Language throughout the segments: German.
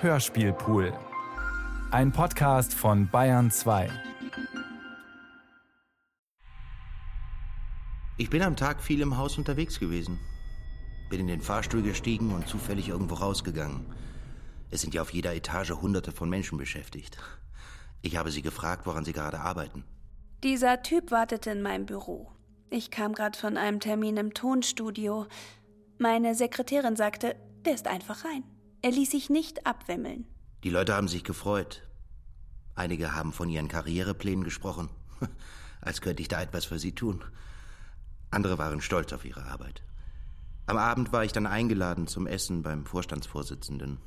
Hörspielpool. Ein Podcast von Bayern 2. Ich bin am Tag viel im Haus unterwegs gewesen. Bin in den Fahrstuhl gestiegen und zufällig irgendwo rausgegangen. Es sind ja auf jeder Etage hunderte von Menschen beschäftigt. Ich habe sie gefragt, woran sie gerade arbeiten. Dieser Typ wartete in meinem Büro. Ich kam gerade von einem Termin im Tonstudio. Meine Sekretärin sagte, der ist einfach rein. Er ließ sich nicht abwimmeln. Die Leute haben sich gefreut. Einige haben von ihren Karriereplänen gesprochen, als könnte ich da etwas für sie tun. Andere waren stolz auf ihre Arbeit. Am Abend war ich dann eingeladen zum Essen beim Vorstandsvorsitzenden.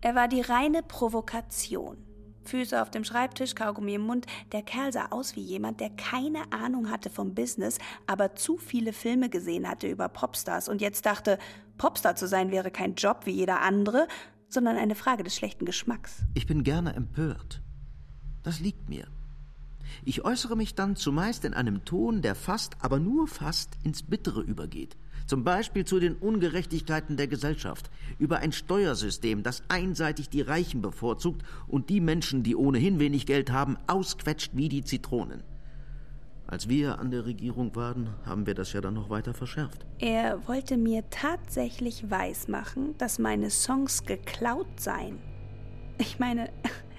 Er war die reine Provokation. Füße auf dem Schreibtisch, Kaugummi im Mund. Der Kerl sah aus wie jemand, der keine Ahnung hatte vom Business, aber zu viele Filme gesehen hatte über Popstars und jetzt dachte, Popstar zu sein wäre kein Job wie jeder andere, sondern eine Frage des schlechten Geschmacks. Ich bin gerne empört. Das liegt mir. Ich äußere mich dann zumeist in einem Ton, der fast, aber nur fast ins Bittere übergeht. Zum Beispiel zu den Ungerechtigkeiten der Gesellschaft, über ein Steuersystem, das einseitig die Reichen bevorzugt und die Menschen, die ohnehin wenig Geld haben, ausquetscht wie die Zitronen. Als wir an der Regierung waren, haben wir das ja dann noch weiter verschärft. Er wollte mir tatsächlich weismachen, dass meine Songs geklaut seien. Ich meine,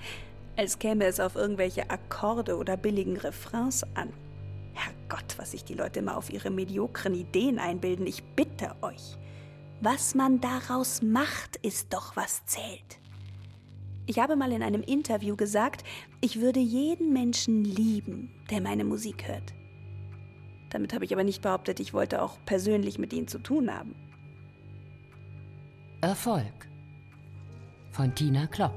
als käme es auf irgendwelche Akkorde oder billigen Refrains an. Herrgott, was sich die Leute immer auf ihre mediokren Ideen einbilden. Ich bitte euch. Was man daraus macht, ist doch, was zählt. Ich habe mal in einem Interview gesagt, ich würde jeden Menschen lieben, der meine Musik hört. Damit habe ich aber nicht behauptet, ich wollte auch persönlich mit ihnen zu tun haben. Erfolg von Tina Klopp.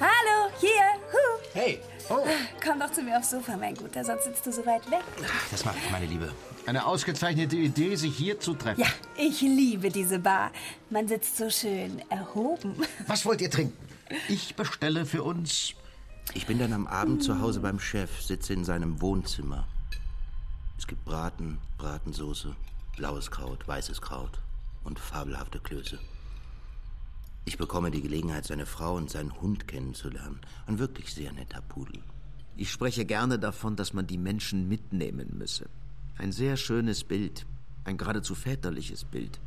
Hallo, hier. Huh. Hey, oh. Komm doch zu mir aufs Sofa, mein Guter, sonst sitzt du so weit weg. Das mache ich, meine Liebe. Eine ausgezeichnete Idee, sich hier zu treffen. Ja, ich liebe diese Bar. Man sitzt so schön erhoben. Was wollt ihr trinken? Ich bestelle für uns. Ich bin dann am Abend zu Hause beim Chef, sitze in seinem Wohnzimmer. Es gibt Braten, Bratensoße, blaues Kraut, weißes Kraut und fabelhafte Klöße. Ich bekomme die Gelegenheit, seine Frau und seinen Hund kennenzulernen. Ein wirklich sehr netter Pudel. Ich spreche gerne davon, dass man die Menschen mitnehmen müsse. Ein sehr schönes Bild, ein geradezu väterliches Bild.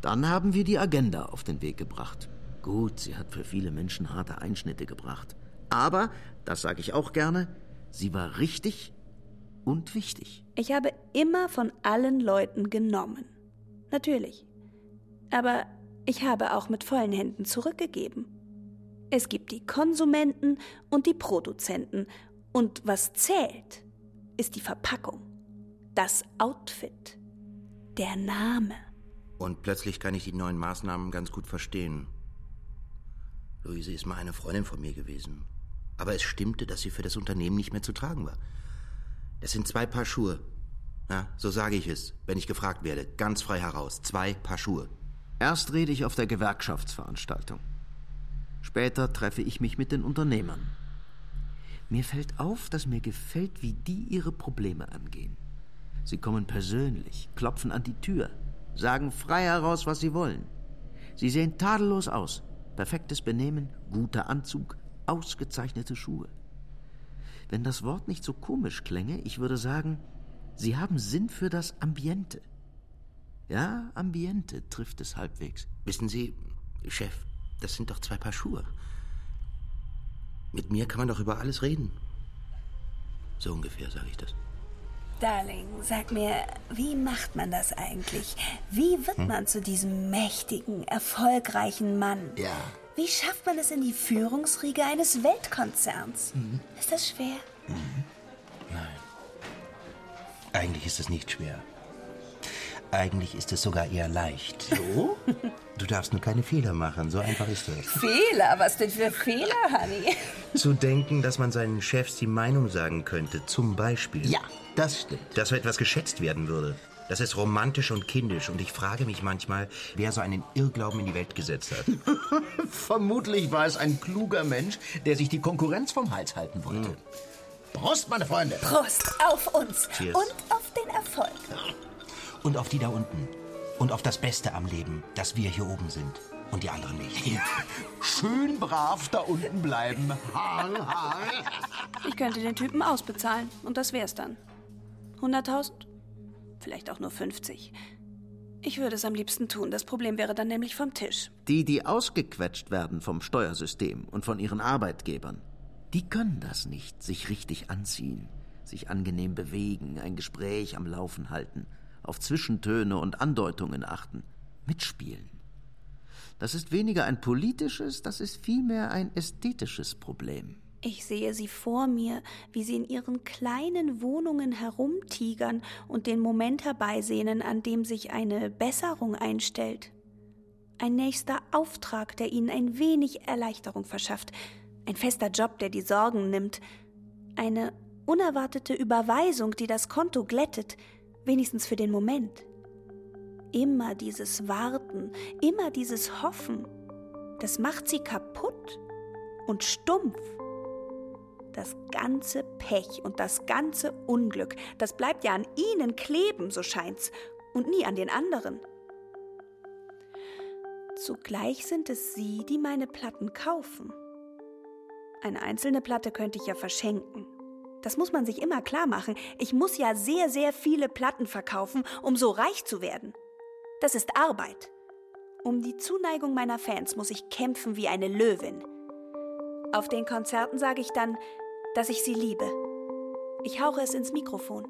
Dann haben wir die Agenda auf den Weg gebracht. Gut, sie hat für viele Menschen harte Einschnitte gebracht. Aber, das sage ich auch gerne, sie war richtig und wichtig. Ich habe immer von allen Leuten genommen. Natürlich. Aber ich habe auch mit vollen Händen zurückgegeben. Es gibt die Konsumenten und die Produzenten. Und was zählt, ist die Verpackung, das Outfit, der Name. Und plötzlich kann ich die neuen Maßnahmen ganz gut verstehen. Luise ist mal eine Freundin von mir gewesen. Aber es stimmte, dass sie für das Unternehmen nicht mehr zu tragen war. Das sind zwei Paar Schuhe. Ja, so sage ich es, wenn ich gefragt werde. Ganz frei heraus. Zwei Paar Schuhe. Erst rede ich auf der Gewerkschaftsveranstaltung. Später treffe ich mich mit den Unternehmern. Mir fällt auf, dass mir gefällt, wie die ihre Probleme angehen. Sie kommen persönlich, klopfen an die Tür, sagen frei heraus, was sie wollen. Sie sehen tadellos aus. Perfektes Benehmen, guter Anzug, ausgezeichnete Schuhe. Wenn das Wort nicht so komisch klänge, ich würde sagen, sie haben Sinn für das Ambiente. Ja, Ambiente trifft es halbwegs. Wissen Sie, Chef, das sind doch zwei Paar Schuhe. Mit mir kann man doch über alles reden. So ungefähr sage ich das. Darling, sag mir, wie macht man das eigentlich? Wie wird man zu diesem mächtigen, erfolgreichen Mann? Ja. Wie schafft man es in die Führungsriege eines Weltkonzerns? Ist das schwer? Nein. Eigentlich ist es nicht schwer. Eigentlich ist es sogar eher leicht. So? Du darfst nur keine Fehler machen, so einfach ist das. Fehler? Was denn für Fehler, Honey? Zu denken, dass man seinen Chefs die Meinung sagen könnte, zum Beispiel. Ja, das stimmt. Dass so etwas geschätzt werden würde. Das ist romantisch und kindisch und ich frage mich manchmal, wer so einen Irrglauben in die Welt gesetzt hat. Vermutlich war es ein kluger Mensch, der sich die Konkurrenz vom Hals halten wollte. Prost, meine Freunde! Prost auf uns Cheers. und auf den Erfolg. Und auf die da unten. Und auf das Beste am Leben, dass wir hier oben sind. Und die anderen nicht. Schön brav da unten bleiben. Ich könnte den Typen ausbezahlen und das wär's dann. 100.000? Vielleicht auch nur 50. Ich würde es am liebsten tun. Das Problem wäre dann nämlich vom Tisch. Die, die ausgequetscht werden vom Steuersystem und von ihren Arbeitgebern, die können das nicht, sich richtig anziehen, sich angenehm bewegen, ein Gespräch am Laufen halten, auf Zwischentöne und Andeutungen achten, mitspielen. Das ist weniger ein politisches, das ist vielmehr ein ästhetisches Problem. Ich sehe sie vor mir, wie sie in ihren kleinen Wohnungen herumtigern und den Moment herbeisehnen, an dem sich eine Besserung einstellt. Ein nächster Auftrag, der ihnen ein wenig Erleichterung verschafft. Ein fester Job, der die Sorgen nimmt. Eine unerwartete Überweisung, die das Konto glättet, wenigstens für den Moment. Immer dieses Warten, immer dieses Hoffen, das macht sie kaputt und stumpf. Das ganze Pech und das ganze Unglück, das bleibt ja an ihnen kleben, so scheint's, und nie an den anderen. Zugleich sind es sie, die meine Platten kaufen. Eine einzelne Platte könnte ich ja verschenken. Das muss man sich immer klar machen. Ich muss ja sehr, sehr viele Platten verkaufen, um so reich zu werden. Das ist Arbeit. Um die Zuneigung meiner Fans muss ich kämpfen wie eine Löwin. Auf den Konzerten sage ich dann, dass ich sie liebe. Ich hauche es ins Mikrofon.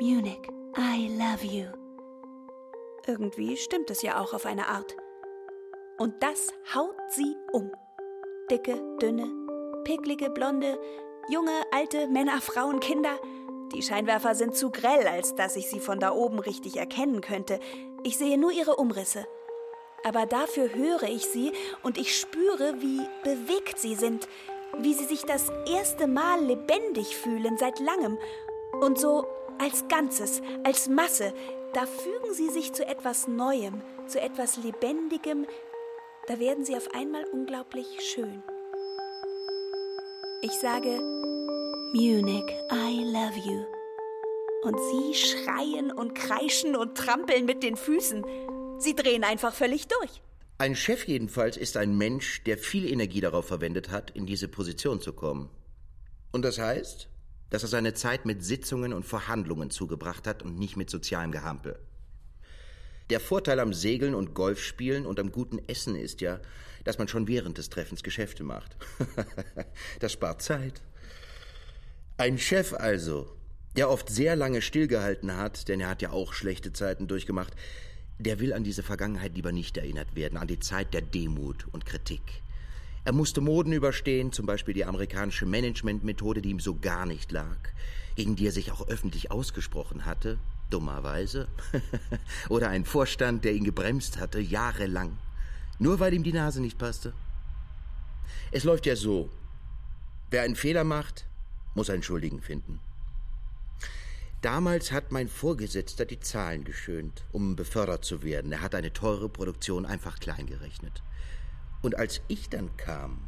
Munich, I love you. Irgendwie stimmt es ja auch auf eine Art. Und das haut sie um. Dicke, dünne, picklige, blonde, junge, alte, Männer, Frauen, Kinder. Die Scheinwerfer sind zu grell, als dass ich sie von da oben richtig erkennen könnte. Ich sehe nur ihre Umrisse. Aber dafür höre ich sie und ich spüre, wie bewegt sie sind, wie sie sich das erste Mal lebendig fühlen seit langem. Und so als Ganzes, als Masse, da fügen sie sich zu etwas Neuem, zu etwas Lebendigem, da werden sie auf einmal unglaublich schön. Ich sage, Munich, I love you. Und sie schreien und kreischen und trampeln mit den Füßen. Sie drehen einfach völlig durch. Ein Chef jedenfalls ist ein Mensch, der viel Energie darauf verwendet hat, in diese Position zu kommen. Und das heißt, dass er seine Zeit mit Sitzungen und Verhandlungen zugebracht hat und nicht mit sozialem Gehampel. Der Vorteil am Segeln und Golfspielen und am guten Essen ist ja, dass man schon während des Treffens Geschäfte macht. das spart Zeit. Ein Chef also, der oft sehr lange stillgehalten hat, denn er hat ja auch schlechte Zeiten durchgemacht, der will an diese Vergangenheit lieber nicht erinnert werden, an die Zeit der Demut und Kritik. Er musste Moden überstehen, zum Beispiel die amerikanische Managementmethode, die ihm so gar nicht lag, gegen die er sich auch öffentlich ausgesprochen hatte, dummerweise. Oder ein Vorstand, der ihn gebremst hatte, jahrelang, nur weil ihm die Nase nicht passte. Es läuft ja so, wer einen Fehler macht, muss einen Schuldigen finden. Damals hat mein Vorgesetzter die Zahlen geschönt, um befördert zu werden. Er hat eine teure Produktion einfach klein gerechnet. Und als ich dann kam,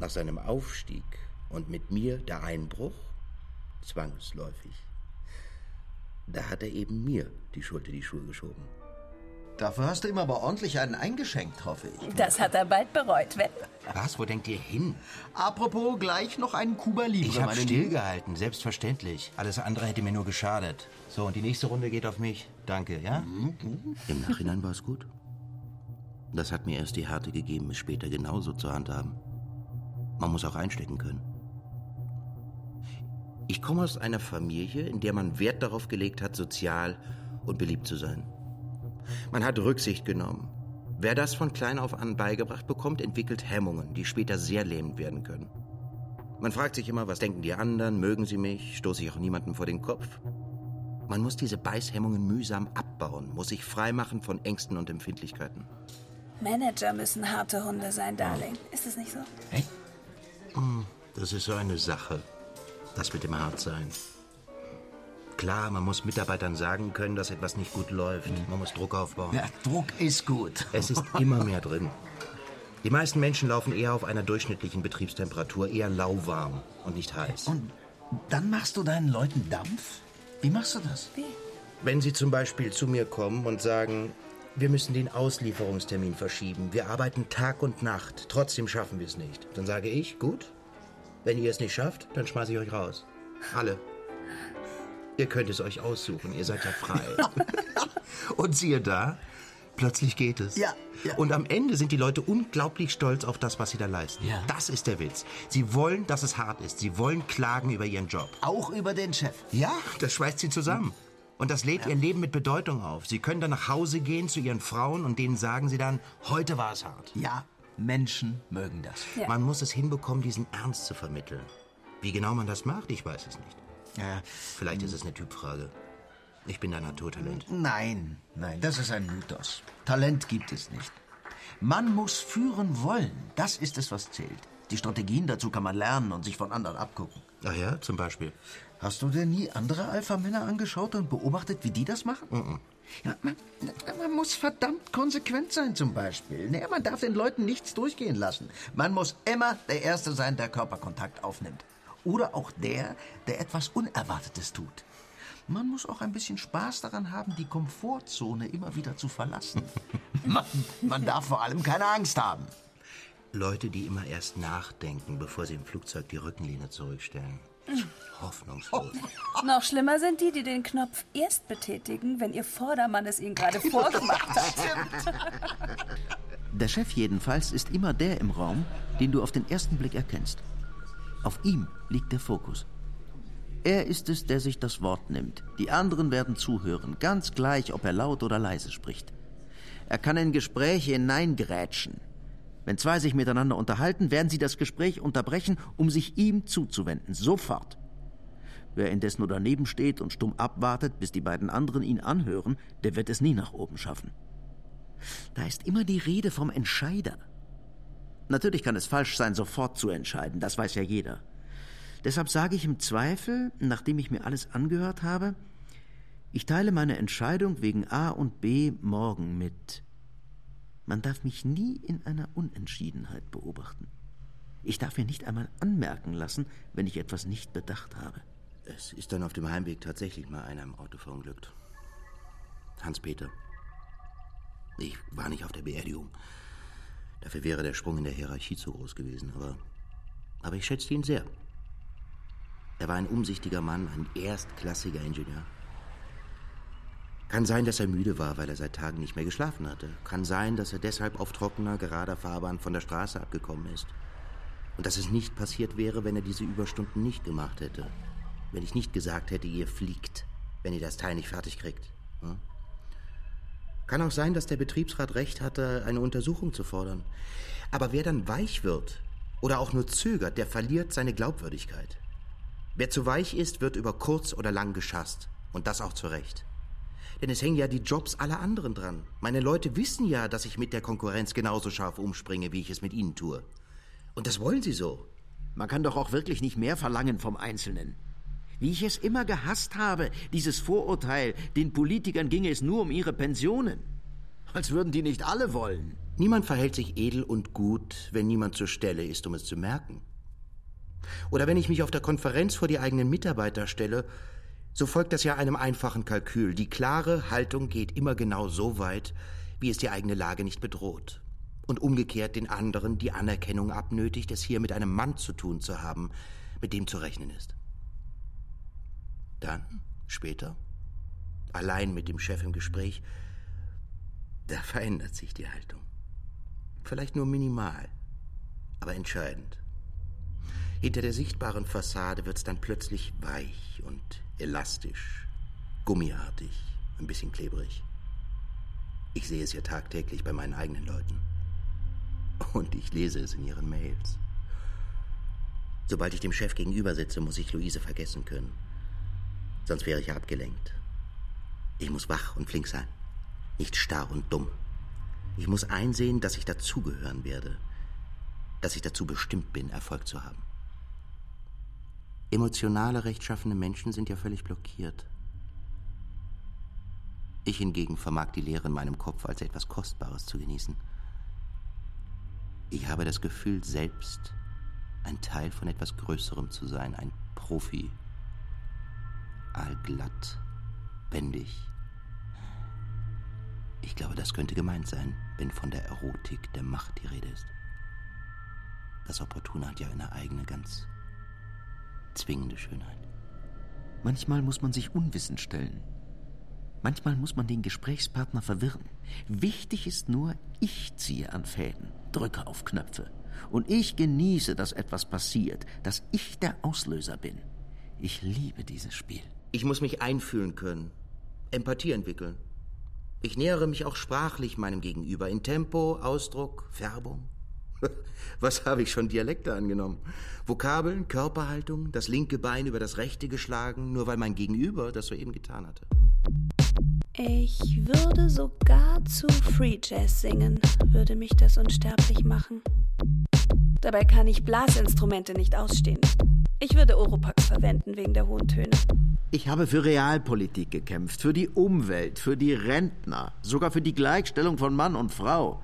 nach seinem Aufstieg und mit mir der Einbruch, zwangsläufig, da hat er eben mir die Schuld in die Schuhe geschoben. Dafür hast du ihm aber ordentlich einen eingeschenkt, hoffe ich. Das hat er bald bereut, wenn. Was? Wo denkt ihr hin? Apropos, gleich noch einen Cuba Libre, Ich habe Lieben. stillgehalten, selbstverständlich. Alles andere hätte mir nur geschadet. So, und die nächste Runde geht auf mich. Danke, ja? Im Nachhinein war es gut. Das hat mir erst die Härte gegeben, es später genauso zu handhaben. Man muss auch einstecken können. Ich komme aus einer Familie, in der man Wert darauf gelegt hat, sozial und beliebt zu sein. Man hat Rücksicht genommen. Wer das von klein auf an beigebracht bekommt, entwickelt Hemmungen, die später sehr lähmend werden können. Man fragt sich immer, was denken die anderen, mögen sie mich, stoße ich auch niemandem vor den Kopf. Man muss diese Beißhemmungen mühsam abbauen, muss sich freimachen von Ängsten und Empfindlichkeiten. Manager müssen harte Hunde sein, Darling. Ist es nicht so? Das ist so eine Sache, das mit dem Hartsein. Klar, man muss Mitarbeitern sagen können, dass etwas nicht gut läuft. Man muss Druck aufbauen. Ja, Druck ist gut. Es ist immer mehr drin. Die meisten Menschen laufen eher auf einer durchschnittlichen Betriebstemperatur, eher lauwarm und nicht heiß. Und dann machst du deinen Leuten Dampf? Wie machst du das? Wenn sie zum Beispiel zu mir kommen und sagen, Wir müssen den Auslieferungstermin verschieben. Wir arbeiten Tag und Nacht. Trotzdem schaffen wir es nicht. Dann sage ich, gut, wenn ihr es nicht schafft, dann schmeiße ich euch raus. Alle. Ihr könnt es euch aussuchen, ihr seid ja frei. und siehe da, plötzlich geht es. Ja, ja. Und am Ende sind die Leute unglaublich stolz auf das, was sie da leisten. Ja. Das ist der Witz. Sie wollen, dass es hart ist. Sie wollen klagen über ihren Job. Auch über den Chef. Ja, das schweißt sie zusammen. Und das lädt ihr Leben mit Bedeutung auf. Sie können dann nach Hause gehen zu ihren Frauen und denen sagen sie dann, heute war es hart. Ja, Menschen mögen das. Ja. Man muss es hinbekommen, diesen Ernst zu vermitteln. Wie genau man das macht, ich weiß es nicht. Ja, Vielleicht ist es eine Typfrage. Ich bin da Naturtalent. nein, nein, das ist ein Mythos. Talent gibt es nicht. Man muss führen wollen. Das ist es, was zählt. Die Strategien dazu kann man lernen und sich von anderen abgucken. Ach ja, zum Beispiel. Hast du denn nie andere Alpha-Männer angeschaut und beobachtet, wie die das machen? Mhm. Ja, man, man muss verdammt konsequent sein, zum Beispiel. Naja, man darf den Leuten nichts durchgehen lassen. Man muss immer der Erste sein, der Körperkontakt aufnimmt. Oder auch der, der etwas Unerwartetes tut. Man muss auch ein bisschen Spaß daran haben, die Komfortzone immer wieder zu verlassen. man, man darf vor allem keine Angst haben. Leute, die immer erst nachdenken, bevor sie im Flugzeug die Rückenlehne zurückstellen. Hoffnungslos. Noch schlimmer sind die, die den Knopf erst betätigen, wenn ihr Vordermann es ihnen gerade vorgemacht hat. Der Chef jedenfalls ist immer der im Raum, den du auf den ersten Blick erkennst. Auf ihm liegt der Fokus. Er ist es, der sich das Wort nimmt. Die anderen werden zuhören, ganz gleich, ob er laut oder leise spricht. Er kann in Gespräche hineingrätschen. Wenn zwei sich miteinander unterhalten, werden sie das Gespräch unterbrechen, um sich ihm zuzuwenden. Sofort. Wer indes nur daneben steht und stumm abwartet, bis die beiden anderen ihn anhören, der wird es nie nach oben schaffen. Da ist immer die Rede vom Entscheider. Natürlich kann es falsch sein, sofort zu entscheiden, das weiß ja jeder. Deshalb sage ich im Zweifel, nachdem ich mir alles angehört habe, ich teile meine Entscheidung wegen A und B morgen mit. Man darf mich nie in einer Unentschiedenheit beobachten. Ich darf mir nicht einmal anmerken lassen, wenn ich etwas nicht bedacht habe. Es ist dann auf dem Heimweg tatsächlich mal einer im Auto verunglückt. Hans-Peter. Ich war nicht auf der Beerdigung. Dafür wäre der Sprung in der Hierarchie zu groß gewesen, aber, aber ich schätzte ihn sehr. Er war ein umsichtiger Mann, ein erstklassiger Ingenieur. Kann sein, dass er müde war, weil er seit Tagen nicht mehr geschlafen hatte. Kann sein, dass er deshalb auf trockener, gerader Fahrbahn von der Straße abgekommen ist. Und dass es nicht passiert wäre, wenn er diese Überstunden nicht gemacht hätte. Wenn ich nicht gesagt hätte, ihr fliegt, wenn ihr das Teil nicht fertig kriegt. Hm? Kann auch sein, dass der Betriebsrat recht hatte, eine Untersuchung zu fordern. Aber wer dann weich wird oder auch nur zögert, der verliert seine Glaubwürdigkeit. Wer zu weich ist, wird über kurz oder lang geschasst. Und das auch zu Recht. Denn es hängen ja die Jobs aller anderen dran. Meine Leute wissen ja, dass ich mit der Konkurrenz genauso scharf umspringe, wie ich es mit ihnen tue. Und das wollen sie so. Man kann doch auch wirklich nicht mehr verlangen vom Einzelnen. Wie ich es immer gehasst habe, dieses Vorurteil, den Politikern ginge es nur um ihre Pensionen. Als würden die nicht alle wollen. Niemand verhält sich edel und gut, wenn niemand zur Stelle ist, um es zu merken. Oder wenn ich mich auf der Konferenz vor die eigenen Mitarbeiter stelle, so folgt das ja einem einfachen Kalkül. Die klare Haltung geht immer genau so weit, wie es die eigene Lage nicht bedroht. Und umgekehrt den anderen die Anerkennung abnötigt, es hier mit einem Mann zu tun zu haben, mit dem zu rechnen ist. Dann, später, allein mit dem Chef im Gespräch, da verändert sich die Haltung. Vielleicht nur minimal, aber entscheidend. Hinter der sichtbaren Fassade wird's dann plötzlich weich und elastisch, gummiartig, ein bisschen klebrig. Ich sehe es ja tagtäglich bei meinen eigenen Leuten. Und ich lese es in ihren Mails. Sobald ich dem Chef gegenüber sitze, muss ich Luise vergessen können. Sonst wäre ich abgelenkt. Ich muss wach und flink sein, nicht starr und dumm. Ich muss einsehen, dass ich dazugehören werde, dass ich dazu bestimmt bin, Erfolg zu haben. Emotionale, rechtschaffene Menschen sind ja völlig blockiert. Ich hingegen vermag die Leere in meinem Kopf als etwas Kostbares zu genießen. Ich habe das Gefühl, selbst ein Teil von etwas Größerem zu sein, ein Profi. Allglatt, wendig. Ich glaube, das könnte gemeint sein, wenn von der Erotik der Macht die Rede ist. Das Opportune hat ja eine eigene, ganz zwingende Schönheit. Manchmal muss man sich unwissend stellen. Manchmal muss man den Gesprächspartner verwirren. Wichtig ist nur, ich ziehe an Fäden, drücke auf Knöpfe. Und ich genieße, dass etwas passiert, dass ich der Auslöser bin. Ich liebe dieses Spiel. Ich muss mich einfühlen können, Empathie entwickeln. Ich nähere mich auch sprachlich meinem Gegenüber in Tempo, Ausdruck, Färbung. Was habe ich schon Dialekte angenommen? Vokabeln, Körperhaltung, das linke Bein über das rechte geschlagen, nur weil mein Gegenüber das soeben getan hatte. Ich würde sogar zu Free Jazz singen, würde mich das unsterblich machen. Dabei kann ich Blasinstrumente nicht ausstehen. Ich würde Oropax verwenden wegen der hohen Töne. Ich habe für Realpolitik gekämpft, für die Umwelt, für die Rentner, sogar für die Gleichstellung von Mann und Frau.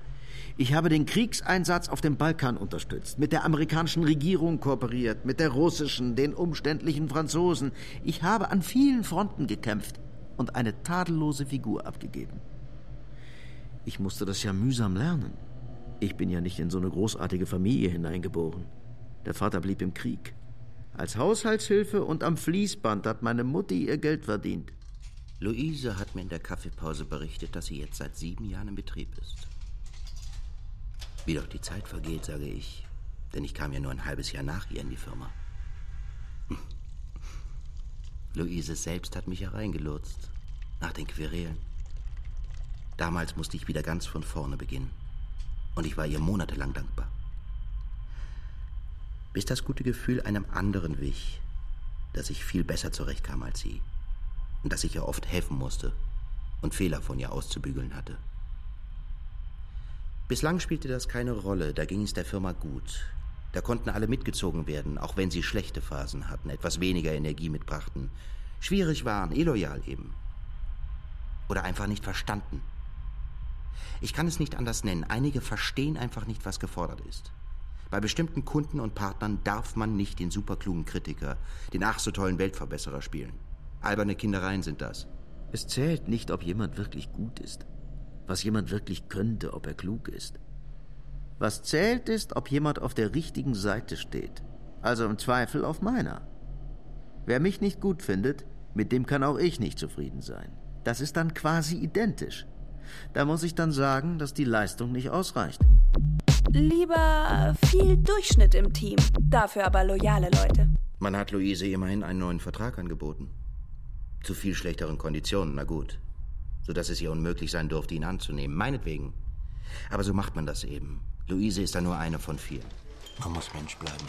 Ich habe den Kriegseinsatz auf dem Balkan unterstützt, mit der amerikanischen Regierung kooperiert, mit der russischen, den umständlichen Franzosen. Ich habe an vielen Fronten gekämpft und eine tadellose Figur abgegeben. Ich musste das ja mühsam lernen. Ich bin ja nicht in so eine großartige Familie hineingeboren. Der Vater blieb im Krieg. Als Haushaltshilfe und am Fließband hat meine Mutti ihr Geld verdient. Luise hat mir in der Kaffeepause berichtet, dass sie jetzt seit sieben Jahren im Betrieb ist. Wie doch die Zeit vergeht, sage ich, denn ich kam ja nur ein halbes Jahr nach ihr in die Firma. Hm. Luise selbst hat mich hereingelotst, nach den Querelen. Damals musste ich wieder ganz von vorne beginnen. Und ich war ihr monatelang dankbar. Bis das gute Gefühl einem anderen wich, dass ich viel besser zurechtkam als sie. Und dass ich ihr oft helfen musste und Fehler von ihr auszubügeln hatte. Bislang spielte das keine Rolle, da ging es der Firma gut. Da konnten alle mitgezogen werden, auch wenn sie schlechte Phasen hatten, etwas weniger Energie mitbrachten, schwierig waren, illoyal eben. Oder einfach nicht verstanden. Ich kann es nicht anders nennen. Einige verstehen einfach nicht, was gefordert ist. Bei bestimmten Kunden und Partnern darf man nicht den superklugen Kritiker, den ach so tollen Weltverbesserer spielen. Alberne Kindereien sind das. Es zählt nicht, ob jemand wirklich gut ist, was jemand wirklich könnte, ob er klug ist. Was zählt ist, ob jemand auf der richtigen Seite steht, also im Zweifel auf meiner. Wer mich nicht gut findet, mit dem kann auch ich nicht zufrieden sein. Das ist dann quasi identisch. Da muss ich dann sagen, dass die Leistung nicht ausreicht. Lieber viel Durchschnitt im Team, dafür aber loyale Leute. Man hat Luise immerhin einen neuen Vertrag angeboten. Zu viel schlechteren Konditionen, na gut. Sodass es ihr unmöglich sein durfte, ihn anzunehmen. Meinetwegen. Aber so macht man das eben. Luise ist da nur eine von vielen. Man muss Mensch bleiben.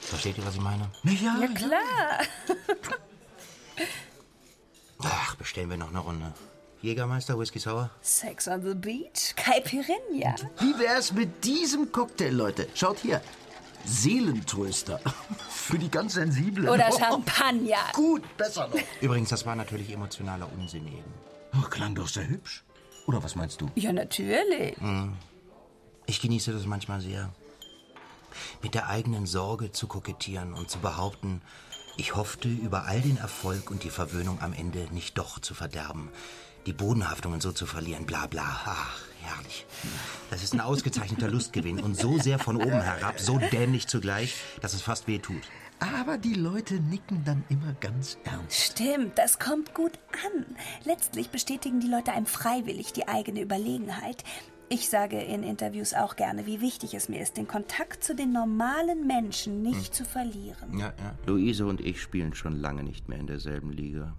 Versteht ihr, was ich meine? Ja, Ja, klar. Ach, bestellen wir noch eine Runde. Jägermeister, Whisky Sour? Sex on the Beach, Caipirinha. Wie wär's mit diesem Cocktail, Leute? Schaut hier. Seelentröster. Für die ganz Sensiblen. Oder Champagner. Gut, besser noch. Übrigens, das war natürlich emotionaler Unsinn eben. Oh, klang doch sehr hübsch. Oder was meinst du? Ja, natürlich. Ich genieße das manchmal sehr. Mit der eigenen Sorge zu kokettieren und zu behaupten, ich hoffte, über all den Erfolg und die Verwöhnung am Ende nicht doch zu verderben. Die Bodenhaftungen so zu verlieren, bla bla. Ach, herrlich. Das ist ein ausgezeichneter Lustgewinn und so sehr von oben herab, so dämlich zugleich, dass es fast weh tut. Aber die Leute nicken dann immer ganz ernst. Stimmt, das kommt gut an. Letztlich bestätigen die Leute einem freiwillig die eigene Überlegenheit. Ich sage in Interviews auch gerne, wie wichtig es mir ist, den Kontakt zu den normalen Menschen nicht zu verlieren. Ja, ja. Luise und ich spielen schon lange nicht mehr in derselben Liga.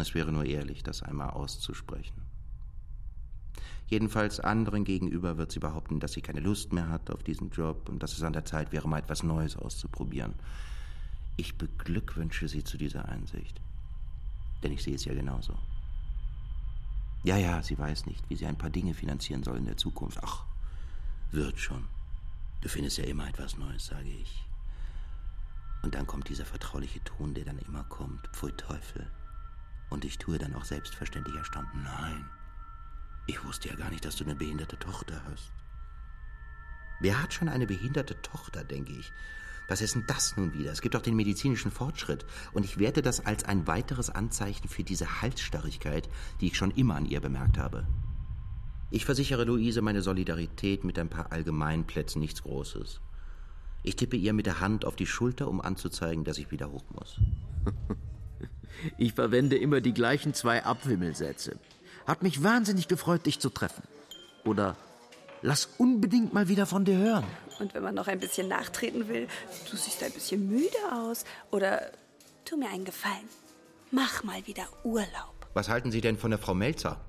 Es wäre nur ehrlich, das einmal auszusprechen. Jedenfalls anderen gegenüber wird sie behaupten, dass sie keine Lust mehr hat auf diesen Job und dass es an der Zeit wäre, mal etwas Neues auszuprobieren. Ich beglückwünsche sie zu dieser Einsicht. Denn ich sehe es ja genauso. Ja, ja, sie weiß nicht, wie sie ein paar Dinge finanzieren soll in der Zukunft. Ach, wird schon. Du findest ja immer etwas Neues, sage ich. Und dann kommt dieser vertrauliche Ton, der dann immer kommt. Pfui Teufel. Und ich tue dann auch selbstverständlich erstaunt. Nein, ich wusste ja gar nicht, dass du eine behinderte Tochter hast. Wer hat schon eine behinderte Tochter, denke ich? Was ist denn das nun wieder? Es gibt doch den medizinischen Fortschritt. Und ich werte das als ein weiteres Anzeichen für diese Halsstarrigkeit, die ich schon immer an ihr bemerkt habe. Ich versichere Luise meine Solidarität mit ein paar Allgemeinplätzen, nichts Großes. Ich tippe ihr mit der Hand auf die Schulter, um anzuzeigen, dass ich wieder hoch muss. Ich verwende immer die gleichen zwei Abwimmelsätze. Hat mich wahnsinnig gefreut, dich zu treffen. Oder lass unbedingt mal wieder von dir hören. Und wenn man noch ein bisschen nachtreten will, du siehst ein bisschen müde aus. Oder tu mir einen Gefallen. Mach mal wieder Urlaub. Was halten Sie denn von der Frau Melzer?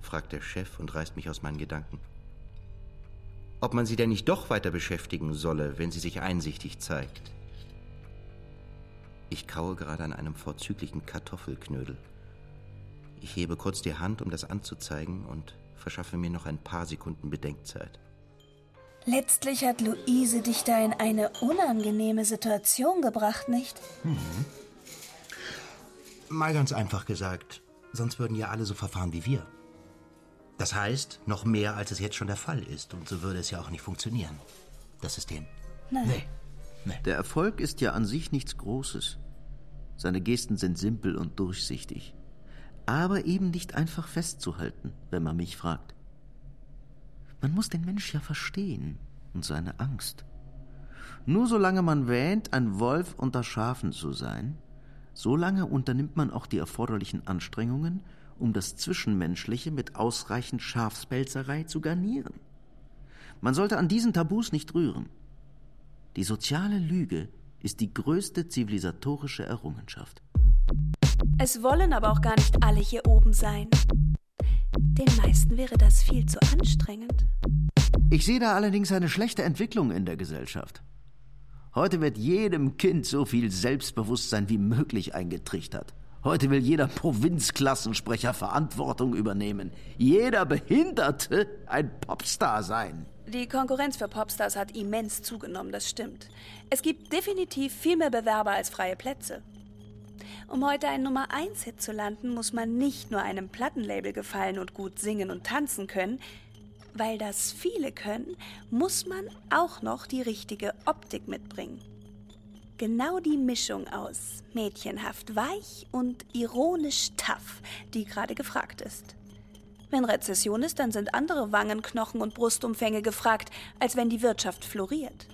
fragt der Chef und reißt mich aus meinen Gedanken. Ob man sie denn nicht doch weiter beschäftigen solle, wenn sie sich einsichtig zeigt. Ich kaue gerade an einem vorzüglichen Kartoffelknödel. Ich hebe kurz die Hand, um das anzuzeigen und verschaffe mir noch ein paar Sekunden Bedenkzeit. Letztlich hat Luise dich da in eine unangenehme Situation gebracht, nicht? Mal ganz einfach gesagt, sonst würden ja alle so verfahren wie wir. Das heißt, noch mehr, als es jetzt schon der Fall ist. Und so würde es ja auch nicht funktionieren. Das System. Nein. Nee. Der Erfolg ist ja an sich nichts Großes. Seine Gesten sind simpel und durchsichtig. Aber eben nicht einfach festzuhalten, wenn man mich fragt. Man muss den Mensch ja verstehen und seine Angst. Nur solange man wähnt, ein Wolf unter Schafen zu sein, solange unternimmt man auch die erforderlichen Anstrengungen, um das Zwischenmenschliche mit ausreichend Schafspelzerei zu garnieren. Man sollte an diesen Tabus nicht rühren. Die soziale Lüge ist die größte zivilisatorische Errungenschaft. Es wollen aber auch gar nicht alle hier oben sein. Den meisten wäre das viel zu anstrengend. Ich sehe da allerdings eine schlechte Entwicklung in der Gesellschaft. Heute wird jedem Kind so viel Selbstbewusstsein wie möglich eingetrichtert. Heute will jeder Provinzklassensprecher Verantwortung übernehmen. Jeder Behinderte ein Popstar sein. Die Konkurrenz für Popstars hat immens zugenommen, das stimmt. Es gibt definitiv viel mehr Bewerber als freie Plätze. Um heute ein Nummer 1 Hit zu landen, muss man nicht nur einem Plattenlabel gefallen und gut singen und tanzen können. Weil das viele können, muss man auch noch die richtige Optik mitbringen. Genau die Mischung aus mädchenhaft weich und ironisch tough, die gerade gefragt ist. Wenn Rezession ist, dann sind andere Wangenknochen und Brustumfänge gefragt, als wenn die Wirtschaft floriert.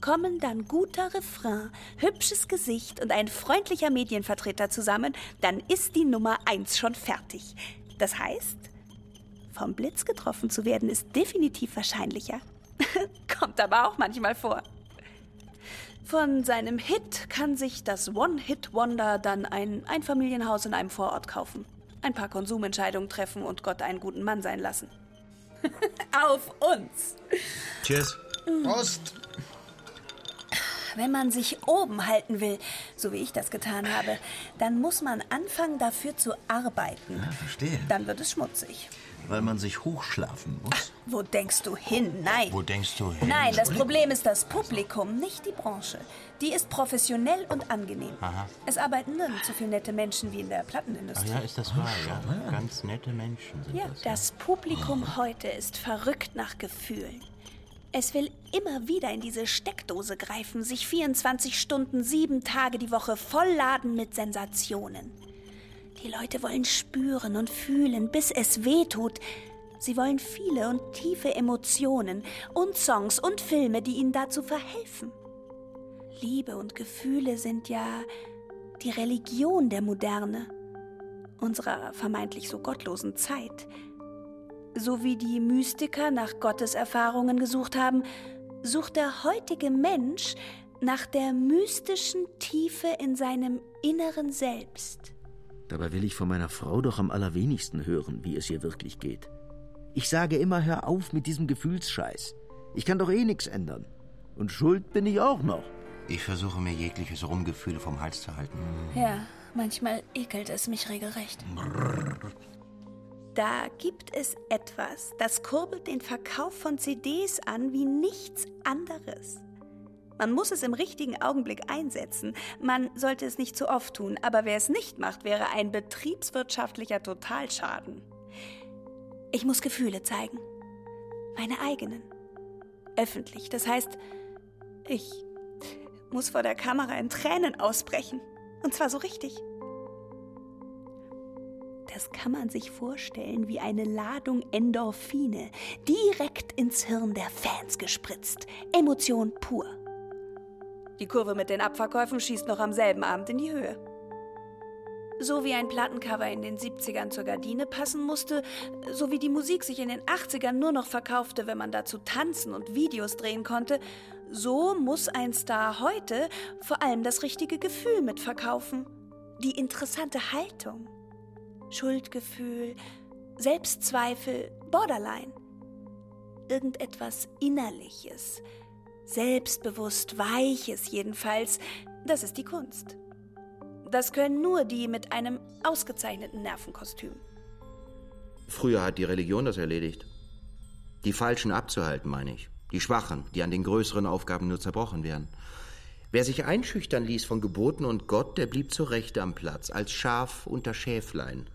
Kommen dann guter Refrain, hübsches Gesicht und ein freundlicher Medienvertreter zusammen, dann ist die Nummer eins schon fertig. Das heißt, vom Blitz getroffen zu werden ist definitiv wahrscheinlicher. Kommt aber auch manchmal vor. Von seinem Hit kann sich das One-Hit-Wonder dann ein Einfamilienhaus in einem Vorort kaufen. Ein paar Konsumentscheidungen treffen und Gott einen guten Mann sein lassen. Auf uns! Cheers. Prost! Wenn man sich oben halten will, so wie ich das getan habe, dann muss man anfangen, dafür zu arbeiten. Ja, verstehe. Dann wird es schmutzig. Weil man sich hochschlafen muss. Wo denkst du hin? Nein. Wo denkst du hin? Nein, das Problem ist das Publikum, nicht die Branche. Die ist professionell und angenehm. Es arbeiten nirgends so viele nette Menschen wie in der Plattenindustrie. Ja, ist das wahr, ja. Ganz nette Menschen sind Ja, das. das Publikum heute ist verrückt nach Gefühlen. Es will immer wieder in diese Steckdose greifen, sich 24 Stunden, sieben Tage die Woche vollladen mit Sensationen. Die Leute wollen spüren und fühlen, bis es weh tut. Sie wollen viele und tiefe Emotionen und Songs und Filme, die ihnen dazu verhelfen. Liebe und Gefühle sind ja die Religion der Moderne, unserer vermeintlich so gottlosen Zeit. So wie die Mystiker nach Gotteserfahrungen gesucht haben, sucht der heutige Mensch nach der mystischen Tiefe in seinem inneren Selbst. Dabei will ich von meiner Frau doch am allerwenigsten hören, wie es ihr wirklich geht. Ich sage immer, hör auf mit diesem Gefühlsscheiß. Ich kann doch eh nichts ändern. Und schuld bin ich auch noch. Ich versuche mir jegliches Rumgefühle vom Hals zu halten. Ja, manchmal ekelt es mich regelrecht. Da gibt es etwas, das kurbelt den Verkauf von CDs an wie nichts anderes. Man muss es im richtigen Augenblick einsetzen. Man sollte es nicht zu oft tun, aber wer es nicht macht, wäre ein betriebswirtschaftlicher Totalschaden. Ich muss Gefühle zeigen. Meine eigenen. Öffentlich. Das heißt, Ich muss vor der Kamera in Tränen ausbrechen. Und zwar so richtig. Das kann man sich vorstellen wie eine Ladung Endorphine, direkt ins Hirn der Fans gespritzt. Emotion pur. Die Kurve mit den Abverkäufen schießt noch am selben Abend in die Höhe. So wie ein Plattencover in den 70ern zur Gardine passen musste, so wie die Musik sich in den 80ern nur noch verkaufte, wenn man dazu tanzen und Videos drehen konnte, so muss ein Star heute vor allem das richtige Gefühl mitverkaufen. Die interessante Haltung. Schuldgefühl, Selbstzweifel, Borderline. Irgendetwas Innerliches, selbstbewusst Weiches jedenfalls, das ist die Kunst. Das können nur die mit einem ausgezeichneten Nervenkostüm. Früher hat die Religion das erledigt. Die Falschen abzuhalten, meine ich. Die Schwachen, die an den größeren Aufgaben nur zerbrochen werden. Wer sich einschüchtern ließ von Geboten und Gott, der blieb zur Rechte am Platz, als Schaf unter Schäflein.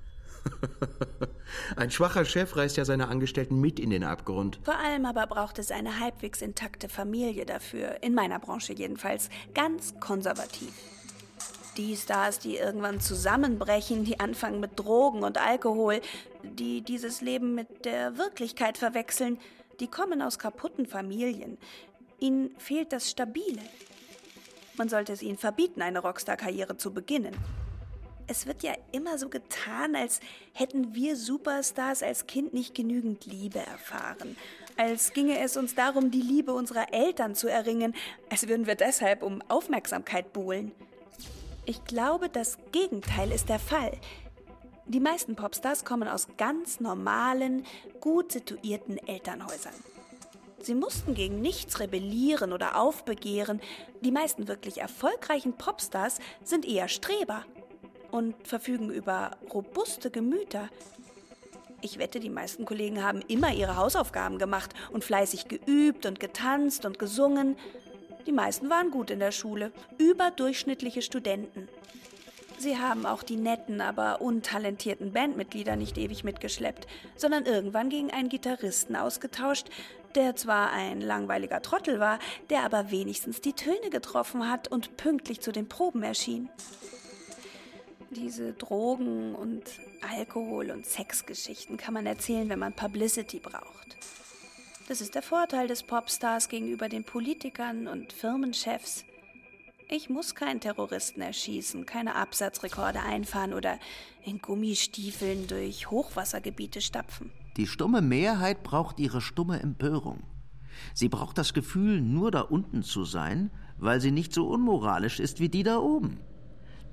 Ein schwacher Chef reißt ja seine Angestellten mit in den Abgrund. Vor allem aber braucht es eine halbwegs intakte Familie dafür, in meiner Branche jedenfalls, ganz konservativ. Die Stars, die irgendwann zusammenbrechen, die anfangen mit Drogen und Alkohol, die dieses Leben mit der Wirklichkeit verwechseln, die kommen aus kaputten Familien. Ihnen fehlt das Stabile. Man sollte es ihnen verbieten, eine Rockstar-Karriere zu beginnen. Es wird ja immer so getan, als hätten wir Superstars als Kind nicht genügend Liebe erfahren. Als ginge es uns darum, die Liebe unserer Eltern zu erringen, als würden wir deshalb um Aufmerksamkeit buhlen. Ich glaube, das Gegenteil ist der Fall. Die meisten Popstars kommen aus ganz normalen, gut situierten Elternhäusern. Sie mussten gegen nichts rebellieren oder aufbegehren. Die meisten wirklich erfolgreichen Popstars sind eher Streber und verfügen über robuste Gemüter. Ich wette, die meisten Kollegen haben immer ihre Hausaufgaben gemacht und fleißig geübt und getanzt und gesungen. Die meisten waren gut in der Schule, überdurchschnittliche Studenten. Sie haben auch die netten, aber untalentierten Bandmitglieder nicht ewig mitgeschleppt, sondern irgendwann gegen einen Gitarristen ausgetauscht, der zwar ein langweiliger Trottel war, der aber wenigstens die Töne getroffen hat und pünktlich zu den Proben erschien diese Drogen und Alkohol- und Sexgeschichten kann man erzählen, wenn man Publicity braucht. Das ist der Vorteil des Popstars gegenüber den Politikern und Firmenchefs. Ich muss keinen Terroristen erschießen, keine Absatzrekorde einfahren oder in Gummistiefeln durch Hochwassergebiete stapfen. Die stumme Mehrheit braucht ihre stumme Empörung. Sie braucht das Gefühl, nur da unten zu sein, weil sie nicht so unmoralisch ist wie die da oben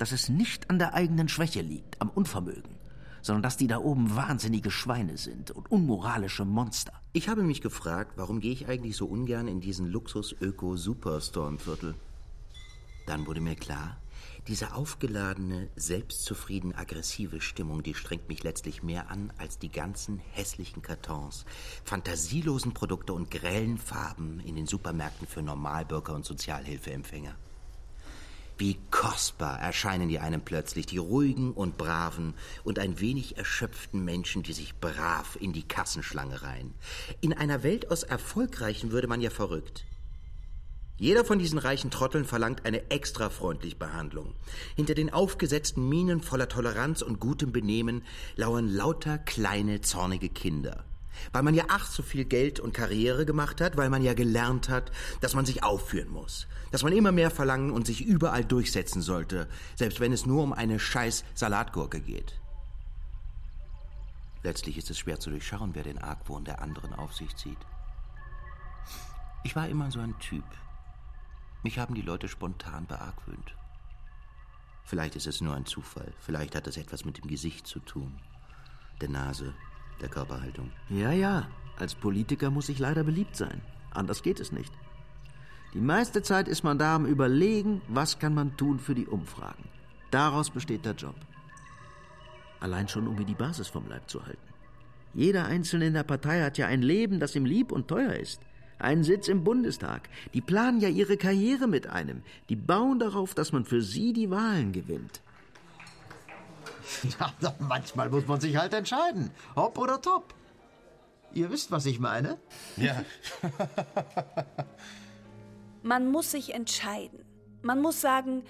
dass es nicht an der eigenen Schwäche liegt, am Unvermögen, sondern dass die da oben wahnsinnige Schweine sind und unmoralische Monster. Ich habe mich gefragt, warum gehe ich eigentlich so ungern in diesen Luxus-Öko-Superstore im Viertel? Dann wurde mir klar, diese aufgeladene, selbstzufrieden aggressive Stimmung, die strengt mich letztlich mehr an als die ganzen hässlichen Kartons, fantasielosen Produkte und grellen Farben in den Supermärkten für Normalbürger und Sozialhilfeempfänger. Wie kostbar erscheinen die einem plötzlich, die ruhigen und braven und ein wenig erschöpften Menschen, die sich brav in die Kassenschlange reihen. In einer Welt aus Erfolgreichen würde man ja verrückt. Jeder von diesen reichen Trotteln verlangt eine extra freundliche Behandlung. Hinter den aufgesetzten Minen voller Toleranz und gutem Benehmen lauern lauter kleine, zornige Kinder. Weil man ja ach so viel Geld und Karriere gemacht hat, weil man ja gelernt hat, dass man sich aufführen muss, dass man immer mehr verlangen und sich überall durchsetzen sollte, selbst wenn es nur um eine scheiß Salatgurke geht. Letztlich ist es schwer zu durchschauen, wer den Argwohn der anderen auf sich zieht. Ich war immer so ein Typ. Mich haben die Leute spontan beargwöhnt. Vielleicht ist es nur ein Zufall, vielleicht hat es etwas mit dem Gesicht zu tun, der Nase, der Körperhaltung. Ja, ja, als Politiker muss ich leider beliebt sein. Anders geht es nicht. Die meiste Zeit ist man da am Überlegen, was kann man tun für die Umfragen. Daraus besteht der Job. Allein schon, um mir die Basis vom Leib zu halten. Jeder Einzelne in der Partei hat ja ein Leben, das ihm lieb und teuer ist. Einen Sitz im Bundestag. Die planen ja ihre Karriere mit einem. Die bauen darauf, dass man für sie die Wahlen gewinnt. Ja, manchmal muss man sich halt entscheiden. Hopp oder top. Ihr wisst, was ich meine? Ja. Man muss sich entscheiden. Man muss sagen,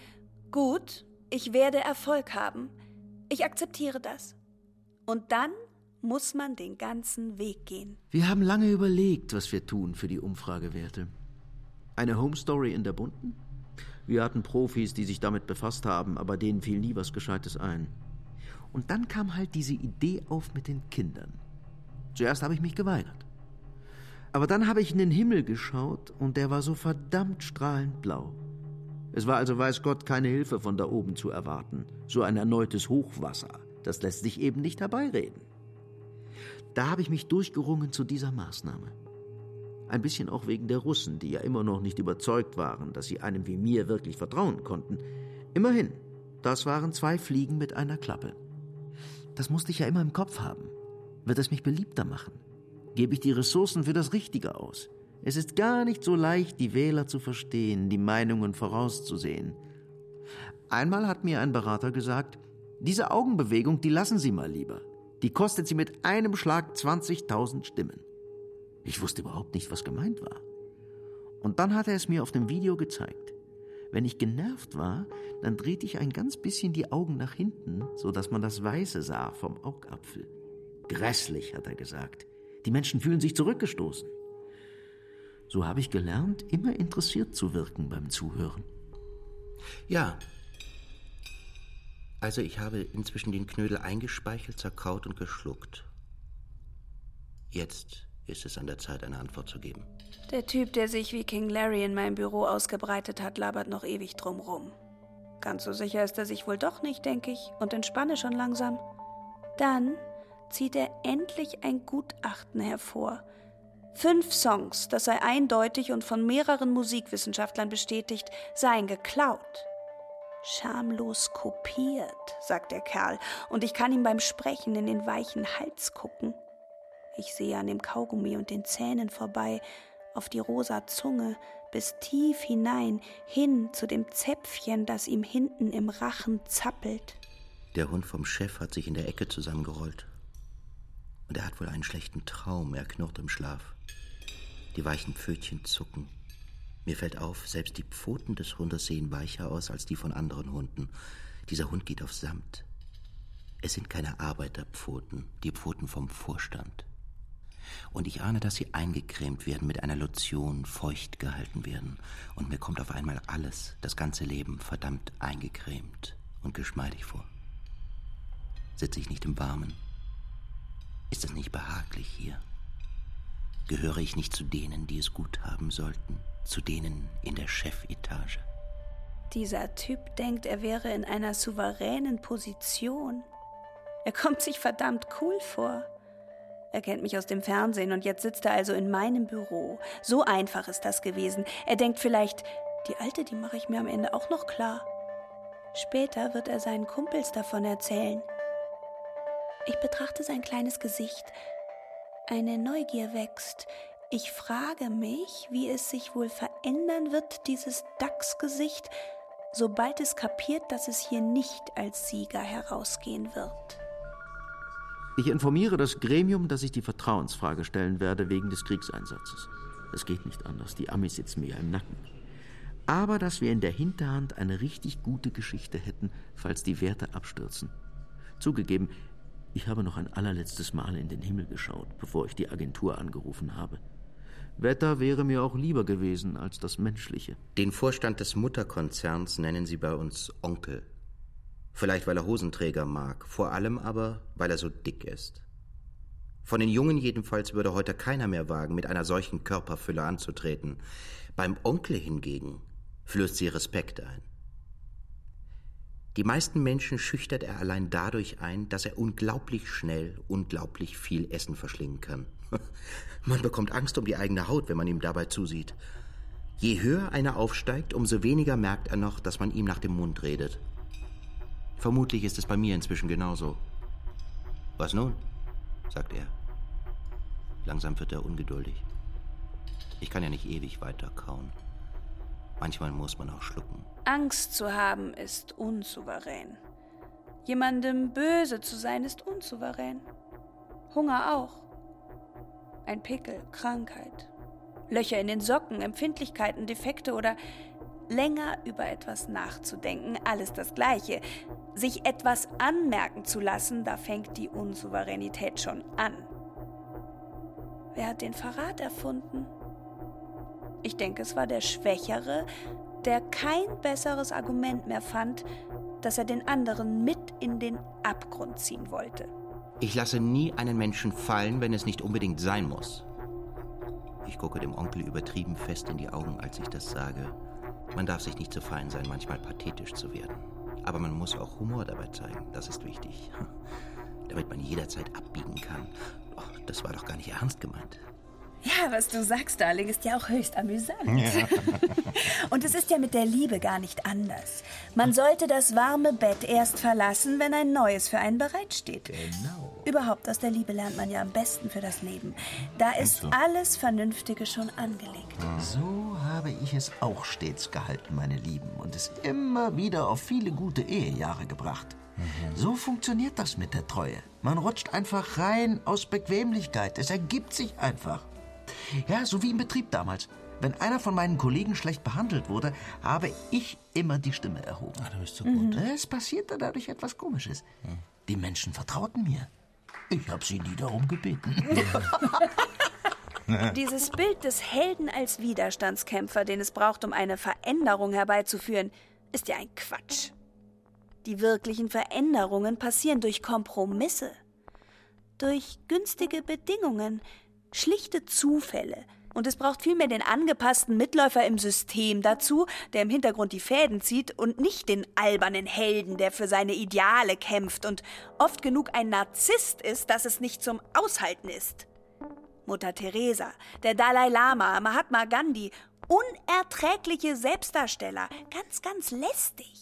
gut, ich werde Erfolg haben. Ich akzeptiere das. Und dann muss man den ganzen Weg gehen. Wir haben lange überlegt, was wir tun für die Umfragewerte. Eine Home Story in der bunten? Wir hatten Profis, die sich damit befasst haben, aber denen fiel nie was Gescheites ein. Und dann kam halt diese Idee auf mit den Kindern. Zuerst habe ich mich geweigert. Aber dann habe ich in den Himmel geschaut und der war so verdammt strahlend blau. Es war also, weiß Gott, keine Hilfe von da oben zu erwarten. So ein erneutes Hochwasser, das lässt sich eben nicht herbeireden. Da habe ich mich durchgerungen zu dieser Maßnahme. Ein bisschen auch wegen der Russen, die ja immer noch nicht überzeugt waren, dass sie einem wie mir wirklich vertrauen konnten. Immerhin, das waren zwei Fliegen mit einer Klappe. Das musste ich ja immer im Kopf haben. Wird es mich beliebter machen? Gebe ich die Ressourcen für das Richtige aus? Es ist gar nicht so leicht, die Wähler zu verstehen, die Meinungen vorauszusehen. Einmal hat mir ein Berater gesagt, diese Augenbewegung, die lassen Sie mal lieber. Die kostet Sie mit einem Schlag 20.000 Stimmen. Ich wusste überhaupt nicht, was gemeint war. Und dann hat er es mir auf dem Video gezeigt. Wenn ich genervt war, dann drehte ich ein ganz bisschen die Augen nach hinten, so dass man das Weiße sah vom Augapfel. Grässlich, hat er gesagt. Die Menschen fühlen sich zurückgestoßen. So habe ich gelernt, immer interessiert zu wirken beim Zuhören. Ja. Also ich habe inzwischen den Knödel eingespeichelt, zerkaut und geschluckt. Jetzt ist es an der Zeit, eine Antwort zu geben. Der Typ, der sich wie King Larry in meinem Büro ausgebreitet hat, labert noch ewig drumrum. Ganz so sicher ist er sich wohl doch nicht, denke ich, und entspanne schon langsam. Dann zieht er endlich ein Gutachten hervor. Fünf Songs, das sei eindeutig und von mehreren Musikwissenschaftlern bestätigt, seien geklaut. Schamlos kopiert, sagt der Kerl, und ich kann ihm beim Sprechen in den weichen Hals gucken. Ich sehe an dem Kaugummi und den Zähnen vorbei, auf die rosa Zunge, bis tief hinein, hin zu dem Zäpfchen, das ihm hinten im Rachen zappelt. Der Hund vom Chef hat sich in der Ecke zusammengerollt. Und er hat wohl einen schlechten Traum, er knurrt im Schlaf. Die weichen Pfötchen zucken. Mir fällt auf, selbst die Pfoten des Hundes sehen weicher aus als die von anderen Hunden. Dieser Hund geht auf Samt. Es sind keine Arbeiterpfoten, die Pfoten vom Vorstand. Und ich ahne, dass sie eingecremt werden, mit einer Lotion feucht gehalten werden. Und mir kommt auf einmal alles, das ganze Leben, verdammt eingecremt und geschmeidig vor. Sitze ich nicht im Warmen? Ist es nicht behaglich hier? Gehöre ich nicht zu denen, die es gut haben sollten? Zu denen in der Chefetage? Dieser Typ denkt, er wäre in einer souveränen Position. Er kommt sich verdammt cool vor. Er kennt mich aus dem Fernsehen und jetzt sitzt er also in meinem Büro. So einfach ist das gewesen. Er denkt vielleicht, die Alte, die mache ich mir am Ende auch noch klar. Später wird er seinen Kumpels davon erzählen. Ich betrachte sein kleines Gesicht. Eine Neugier wächst. Ich frage mich, wie es sich wohl verändern wird, dieses Dachsgesicht, sobald es kapiert, dass es hier nicht als Sieger herausgehen wird. Ich informiere das Gremium, dass ich die Vertrauensfrage stellen werde wegen des Kriegseinsatzes. Es geht nicht anders, die Amis sitzen mir ja im Nacken. Aber dass wir in der Hinterhand eine richtig gute Geschichte hätten, falls die Werte abstürzen. Zugegeben, ich habe noch ein allerletztes Mal in den Himmel geschaut, bevor ich die Agentur angerufen habe. Wetter wäre mir auch lieber gewesen als das Menschliche. Den Vorstand des Mutterkonzerns nennen sie bei uns Onkel. Vielleicht, weil er Hosenträger mag, vor allem aber, weil er so dick ist. Von den Jungen jedenfalls würde heute keiner mehr wagen, mit einer solchen Körperfülle anzutreten. Beim Onkel hingegen flößt sie Respekt ein. Die meisten Menschen schüchtert er allein dadurch ein, dass er unglaublich schnell, unglaublich viel Essen verschlingen kann. Man bekommt Angst um die eigene Haut, wenn man ihm dabei zusieht. Je höher einer aufsteigt, umso weniger merkt er noch, dass man ihm nach dem Mund redet. Vermutlich ist es bei mir inzwischen genauso. Was nun? sagt er. Langsam wird er ungeduldig. Ich kann ja nicht ewig weiter kauen. Manchmal muss man auch schlucken. Angst zu haben ist unsouverän. Jemandem böse zu sein ist unsouverän. Hunger auch. Ein Pickel, Krankheit. Löcher in den Socken, Empfindlichkeiten, Defekte oder länger über etwas nachzudenken, alles das Gleiche. Sich etwas anmerken zu lassen, da fängt die Unsouveränität schon an. Wer hat den Verrat erfunden? Ich denke, es war der Schwächere, der kein besseres Argument mehr fand, dass er den anderen mit in den Abgrund ziehen wollte. Ich lasse nie einen Menschen fallen, wenn es nicht unbedingt sein muss. Ich gucke dem Onkel übertrieben fest in die Augen, als ich das sage. Man darf sich nicht zu fein sein, manchmal pathetisch zu werden. Aber man muss auch Humor dabei zeigen, das ist wichtig. Damit man jederzeit abbiegen kann. Oh, das war doch gar nicht ernst gemeint. Ja, was du sagst, Darling, ist ja auch höchst amüsant. Ja. Und es ist ja mit der Liebe gar nicht anders. Man sollte das warme Bett erst verlassen, wenn ein neues für einen bereitsteht. Genau. Überhaupt aus der Liebe lernt man ja am besten für das Leben. Da ist alles Vernünftige schon angelegt. So habe ich es auch stets gehalten, meine Lieben, und es immer wieder auf viele gute Ehejahre gebracht. Mhm. So funktioniert das mit der Treue. Man rutscht einfach rein aus Bequemlichkeit. Es ergibt sich einfach. Ja, so wie im Betrieb damals. Wenn einer von meinen Kollegen schlecht behandelt wurde, habe ich immer die Stimme erhoben. Ah, du bist so gut. Mhm. Es passierte dadurch etwas Komisches. Mhm. Die Menschen vertrauten mir. Ich habe sie nie darum gebeten. Dieses Bild des Helden als Widerstandskämpfer, den es braucht, um eine Veränderung herbeizuführen, ist ja ein Quatsch. Die wirklichen Veränderungen passieren durch Kompromisse, durch günstige Bedingungen, schlichte Zufälle. Und es braucht vielmehr den angepassten Mitläufer im System dazu, der im Hintergrund die Fäden zieht und nicht den albernen Helden, der für seine Ideale kämpft und oft genug ein Narzisst ist, dass es nicht zum Aushalten ist. Mutter Teresa, der Dalai Lama, Mahatma Gandhi, unerträgliche Selbstdarsteller, ganz, ganz lästig.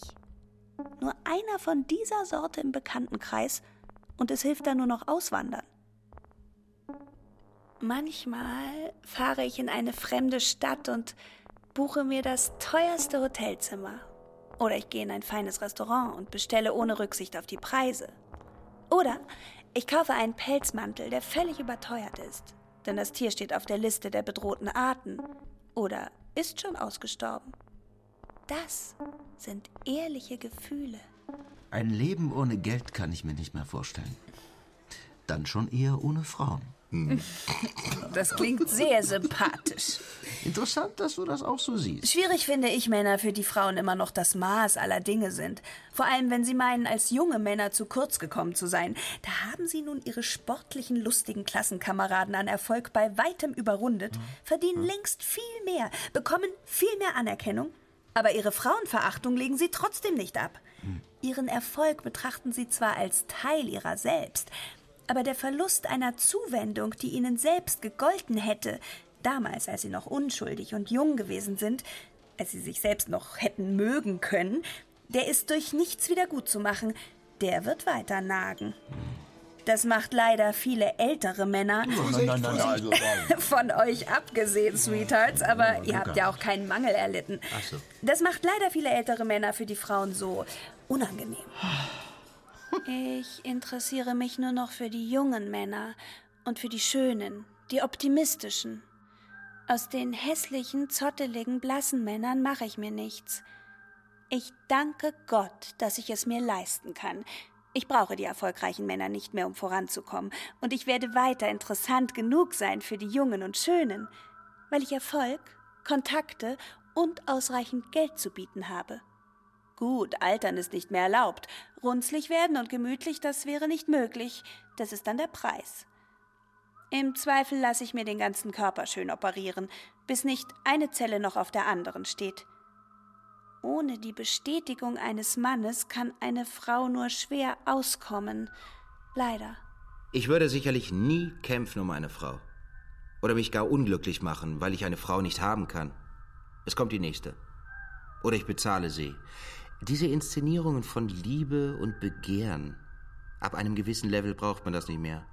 Nur einer von dieser Sorte im Bekanntenkreis und es hilft dann nur noch auswandern. Manchmal fahre ich in eine fremde Stadt und buche mir das teuerste Hotelzimmer. Oder ich gehe in ein feines Restaurant und bestelle ohne Rücksicht auf die Preise. Oder ich kaufe einen Pelzmantel, der völlig überteuert ist, denn das Tier steht auf der Liste der bedrohten Arten oder ist schon ausgestorben. Das sind ehrliche Gefühle. Ein Leben ohne Geld kann ich mir nicht mehr vorstellen. Dann schon eher ohne Frauen. Hm. Das klingt sehr sympathisch. Interessant, dass du das auch so siehst. Schwierig finde ich Männer, für die Frauen immer noch das Maß aller Dinge sind. Vor allem, wenn sie meinen, als junge Männer zu kurz gekommen zu sein. Da haben sie nun ihre sportlichen, lustigen Klassenkameraden an Erfolg bei weitem überrundet, verdienen längst viel mehr, bekommen viel mehr Anerkennung, aber ihre Frauenverachtung legen sie trotzdem nicht ab. Ihren Erfolg betrachten sie zwar als Teil ihrer selbst, aber der Verlust einer Zuwendung, die ihnen selbst gegolten hätte, damals, als sie noch unschuldig und jung gewesen sind, als sie sich selbst noch hätten mögen können, der ist durch nichts wieder gut zu machen, der wird weiter nagen. Das macht leider viele ältere Männer. Nein, nein, nein, also, von euch abgesehen, Sweethearts, aber ihr habt ja auch keinen Mangel erlitten. Das macht leider viele ältere Männer für die Frauen so unangenehm. Ich interessiere mich nur noch für die jungen Männer und für die schönen, die optimistischen. Aus den hässlichen, zotteligen, blassen Männern mache ich mir nichts. Ich danke Gott, dass ich es mir leisten kann. Ich brauche die erfolgreichen Männer nicht mehr, um voranzukommen, und ich werde weiter interessant genug sein für die Jungen und Schönen, weil ich Erfolg, Kontakte und ausreichend Geld zu bieten habe. Gut, altern ist nicht mehr erlaubt. Runzlig werden und gemütlich, das wäre nicht möglich. Das ist dann der Preis. Im Zweifel lasse ich mir den ganzen Körper schön operieren, bis nicht eine Zelle noch auf der anderen steht. Ohne die Bestätigung eines Mannes kann eine Frau nur schwer auskommen. Leider. Ich würde sicherlich nie kämpfen um eine Frau. Oder mich gar unglücklich machen, weil ich eine Frau nicht haben kann. Es kommt die nächste. Oder ich bezahle sie. Diese Inszenierungen von Liebe und Begehren, ab einem gewissen Level braucht man das nicht mehr.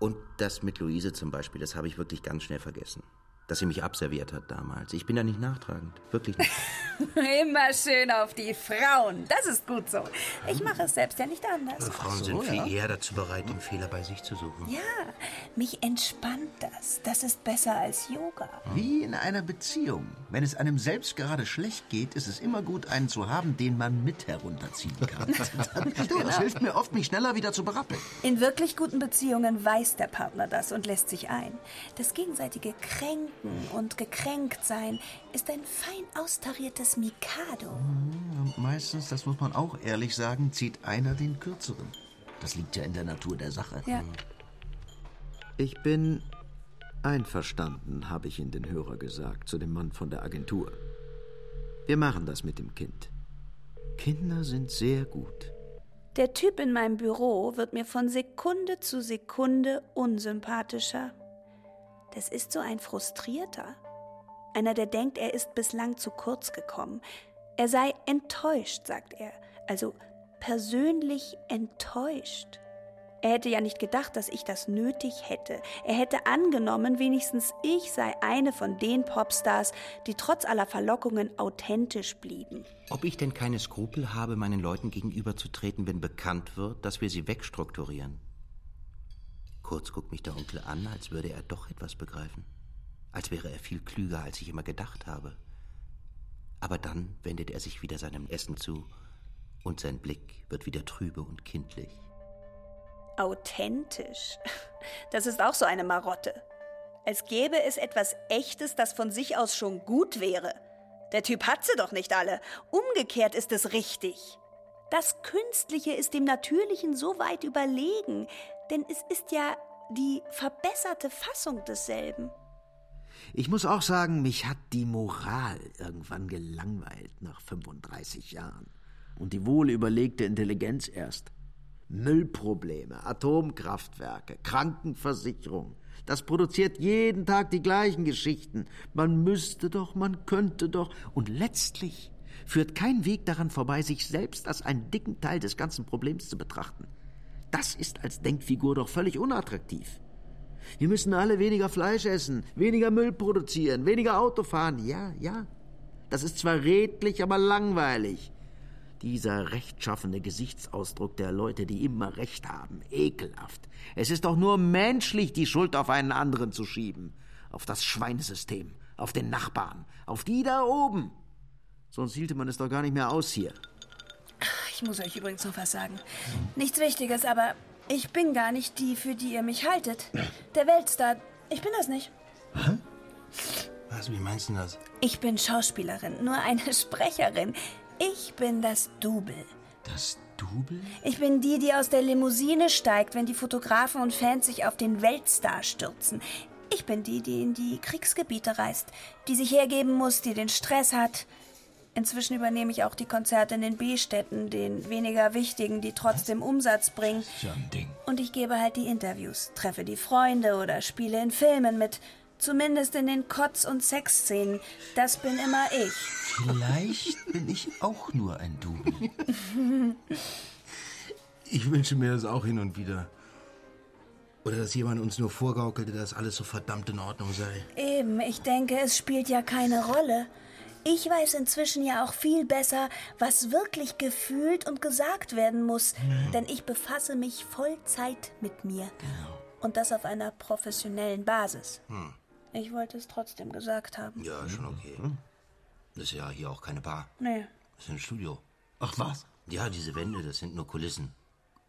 Und das mit Luise zum Beispiel, das habe ich wirklich ganz schnell vergessen. Dass sie mich abserviert hat damals. Ich bin da nicht nachtragend. Wirklich nicht. Immer schön auf die Frauen. Das ist gut so. Ich mache es selbst ja nicht anders. Frauen so, sind viel ja. eher dazu bereit, den Fehler bei sich zu suchen. Ja, mich entspannt das. Das ist besser als Yoga. Wie in einer Beziehung. Wenn es einem selbst gerade schlecht geht, ist es immer gut, einen zu haben, den man mit herunterziehen kann. du, das hilft mir oft, mich schneller wieder zu berappeln. In wirklich guten Beziehungen weiß der Partner das und lässt sich ein. Das gegenseitige Kränken und Gekränktsein ist ein fein austariertes Mikado. Und meistens, das muss man auch ehrlich sagen, zieht einer den kürzeren. Das liegt ja in der Natur der Sache. Ja. Ich bin einverstanden, habe ich in den Hörer gesagt, zu dem Mann von der Agentur. Wir machen das mit dem Kind. Kinder sind sehr gut. Der Typ in meinem Büro wird mir von Sekunde zu Sekunde unsympathischer. Das ist so ein Frustrierter. Einer, der denkt, er ist bislang zu kurz gekommen. Er sei enttäuscht, sagt er. Also persönlich enttäuscht. Er hätte ja nicht gedacht, dass ich das nötig hätte. Er hätte angenommen, wenigstens ich sei eine von den Popstars, die trotz aller Verlockungen authentisch blieben. Ob ich denn keine Skrupel habe, meinen Leuten gegenüberzutreten, wenn bekannt wird, dass wir sie wegstrukturieren? Kurz guckt mich der Onkel an, als würde er doch etwas begreifen. Als wäre er viel klüger, als ich immer gedacht habe. Aber dann wendet er sich wieder seinem Essen zu und sein Blick wird wieder trübe und kindlich. Authentisch. Das ist auch so eine Marotte. Als gäbe es etwas Echtes, das von sich aus schon gut wäre. Der Typ hat sie doch nicht alle. Umgekehrt ist es richtig. Das Künstliche ist dem Natürlichen so weit überlegen, denn es ist ja die verbesserte Fassung desselben. Ich muss auch sagen, mich hat die Moral irgendwann gelangweilt nach 35 Jahren. Und die wohlüberlegte Intelligenz erst. Müllprobleme, Atomkraftwerke, Krankenversicherung. Das produziert jeden Tag die gleichen Geschichten. Man müsste doch, man könnte doch. Und letztlich führt kein Weg daran vorbei, sich selbst als einen dicken Teil des ganzen Problems zu betrachten. Das ist als Denkfigur doch völlig unattraktiv. Wir müssen alle weniger Fleisch essen, weniger Müll produzieren, weniger Auto fahren. Ja, ja. Das ist zwar redlich, aber langweilig. Dieser rechtschaffene Gesichtsausdruck der Leute, die immer Recht haben. Ekelhaft. Es ist doch nur menschlich, die Schuld auf einen anderen zu schieben. Auf das Schweinesystem, auf den Nachbarn, auf die da oben. Sonst hielte man es doch gar nicht mehr aus hier. Ich muss euch übrigens noch was sagen. Nichts Wichtiges, aber ich bin gar nicht die, für die ihr mich haltet. Der Weltstar. Ich bin das nicht. Was, wie meinst du das? Ich bin Schauspielerin, nur eine Sprecherin. Ich bin das Double. Das Double? Ich bin die, die aus der Limousine steigt, wenn die Fotografen und Fans sich auf den Weltstar stürzen. Ich bin die, die in die Kriegsgebiete reist, die sich hergeben muss, die den Stress hat. Inzwischen übernehme ich auch die Konzerte in den B-Städten, den weniger wichtigen, die trotzdem Umsatz bringen. So ein Ding. Und ich gebe halt die Interviews, treffe die Freunde oder spiele in Filmen mit. Zumindest in den Kotz- und Sexszenen. Das bin immer ich. Vielleicht bin ich auch nur ein Double. Ich wünsche mir das auch hin und wieder. Oder dass jemand uns nur vorgaukelte, dass alles so verdammt in Ordnung sei. Eben, ich denke, es spielt ja keine Rolle. Ich weiß inzwischen ja auch viel besser, was wirklich gefühlt und gesagt werden muss, denn ich befasse mich Vollzeit mit mir. Und das auf einer professionellen Basis. Ich wollte es trotzdem gesagt haben. Ja, schon okay. Das ist ja hier auch keine Bar. Nee. Das ist ein Studio. Ach was? Ja, diese Wände, das sind nur Kulissen.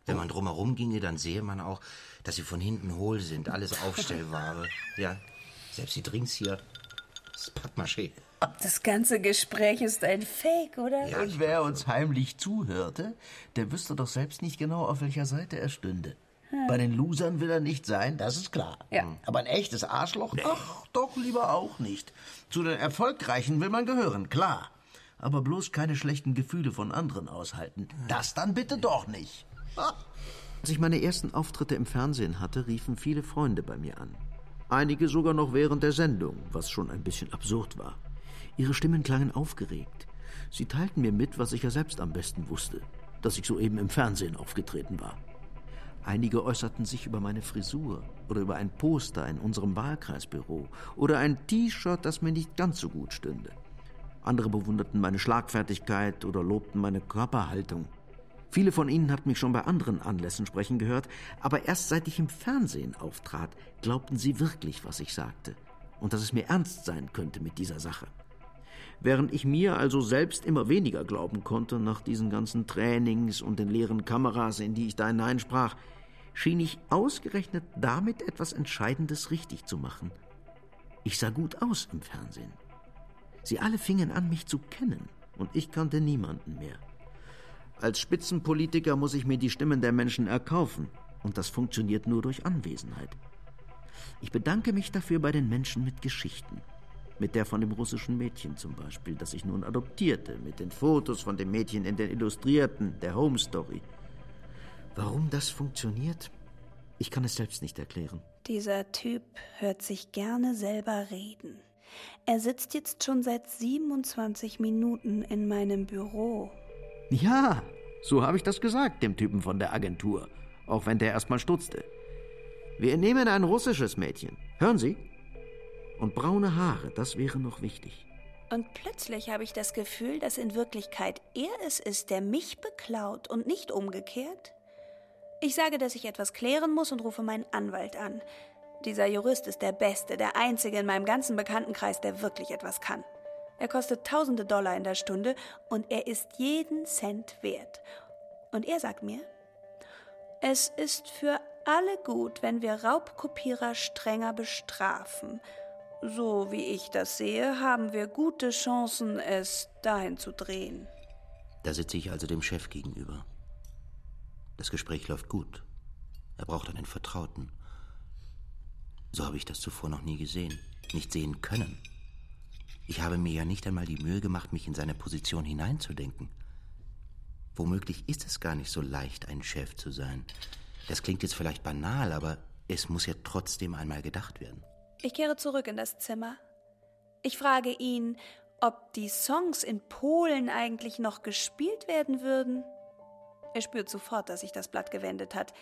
Wenn man drumherum ginge, dann sehe man auch, dass sie von hinten hohl sind. Alles Aufstellware. ja, selbst die Drinks hier. Das ist Pappmaché. Das ganze Gespräch ist ein Fake, oder? Ja, Und wer uns heimlich zuhörte, der wüsste doch selbst nicht genau, auf welcher Seite er stünde. Bei den Losern will er nicht sein, das ist klar. Ja. Aber ein echtes Arschloch? Ach, doch lieber auch nicht. Zu den Erfolgreichen will man gehören, klar. Aber bloß keine schlechten Gefühle von anderen aushalten. Das dann bitte doch nicht. Als ich meine ersten Auftritte im Fernsehen hatte, riefen viele Freunde bei mir an. Einige sogar noch während der Sendung, was schon ein bisschen absurd war. Ihre Stimmen klangen aufgeregt. Sie teilten mir mit, was ich ja selbst am besten wusste, dass ich soeben im Fernsehen aufgetreten war. Einige äußerten sich über meine Frisur oder über ein Poster in unserem Wahlkreisbüro oder ein T-Shirt, das mir nicht ganz so gut stünde. Andere bewunderten meine Schlagfertigkeit oder lobten meine Körperhaltung. Viele von ihnen hatten mich schon bei anderen Anlässen sprechen gehört, aber erst seit ich im Fernsehen auftrat, glaubten sie wirklich, was ich sagte und dass es mir ernst sein könnte mit dieser Sache. Während ich mir also selbst immer weniger glauben konnte nach diesen ganzen Trainings und den leeren Kameras, in die ich da hineinsprach, schien ich ausgerechnet damit etwas Entscheidendes richtig zu machen. Ich sah gut aus im Fernsehen. Sie alle fingen an, mich zu kennen, und ich kannte niemanden mehr. Als Spitzenpolitiker muss ich mir die Stimmen der Menschen erkaufen, und das funktioniert nur durch Anwesenheit. Ich bedanke mich dafür bei den Menschen mit Geschichten. Mit der von dem russischen Mädchen zum Beispiel, das ich nun adoptierte, mit den Fotos von dem Mädchen in den Illustrierten, der Home Story. Warum das funktioniert? Ich kann es selbst nicht erklären. Dieser Typ hört sich gerne selber reden. Er sitzt jetzt schon seit 27 Minuten in meinem Büro. Ja, so habe ich das gesagt, dem Typen von der Agentur, auch wenn der erstmal stutzte. Wir nehmen ein russisches Mädchen. Hören Sie? Und braune Haare, das wäre noch wichtig. Und plötzlich habe ich das Gefühl, dass in Wirklichkeit er es ist, der mich beklaut und nicht umgekehrt. Ich sage, dass ich etwas klären muss und rufe meinen Anwalt an. Dieser Jurist ist der Beste, der Einzige in meinem ganzen Bekanntenkreis, der wirklich etwas kann. Er kostet tausende Dollar in der Stunde und er ist jeden Cent wert. Und er sagt mir, es ist für alle gut, wenn wir Raubkopierer strenger bestrafen. So wie ich das sehe, haben wir gute Chancen, es dahin zu drehen. Da sitze ich also dem Chef gegenüber. Das Gespräch läuft gut. Er braucht einen Vertrauten. So habe ich das zuvor noch nie gesehen, nicht sehen können. Ich habe mir ja nicht einmal die Mühe gemacht, mich in seine Position hineinzudenken. Womöglich ist es gar nicht so leicht, ein Chef zu sein. Das klingt jetzt vielleicht banal, aber es muss ja trotzdem einmal gedacht werden. Ich kehre zurück in das Zimmer. Ich frage ihn, ob die Songs in Polen eigentlich noch gespielt werden würden. Er spürt sofort, dass sich das Blatt gewendet hat.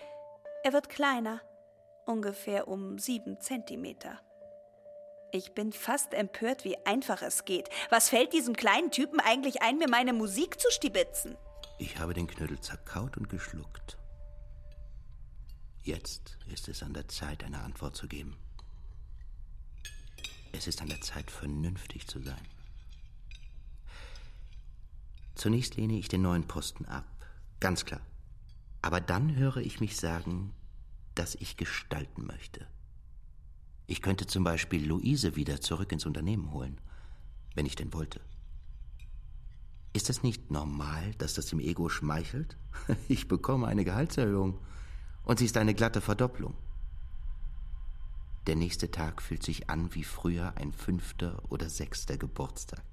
Er wird kleiner, ungefähr um sieben Zentimeter. Ich bin fast empört, wie einfach es geht. Was fällt diesem kleinen Typen eigentlich ein, mir meine Musik zu stibitzen? Ich habe den Knödel zerkaut und geschluckt. Jetzt ist es an der Zeit, eine Antwort zu geben. Es ist an der Zeit, vernünftig zu sein. Zunächst lehne ich den neuen Posten ab, ganz klar. Aber dann höre ich mich sagen, dass ich gestalten möchte. Ich könnte zum Beispiel Luise wieder zurück ins Unternehmen holen, wenn ich denn wollte. Ist es nicht normal, dass das dem Ego schmeichelt? Ich bekomme eine Gehaltserhöhung und sie ist eine glatte Verdopplung. Der nächste Tag fühlt sich an wie früher ein fünfter oder sechster Geburtstag.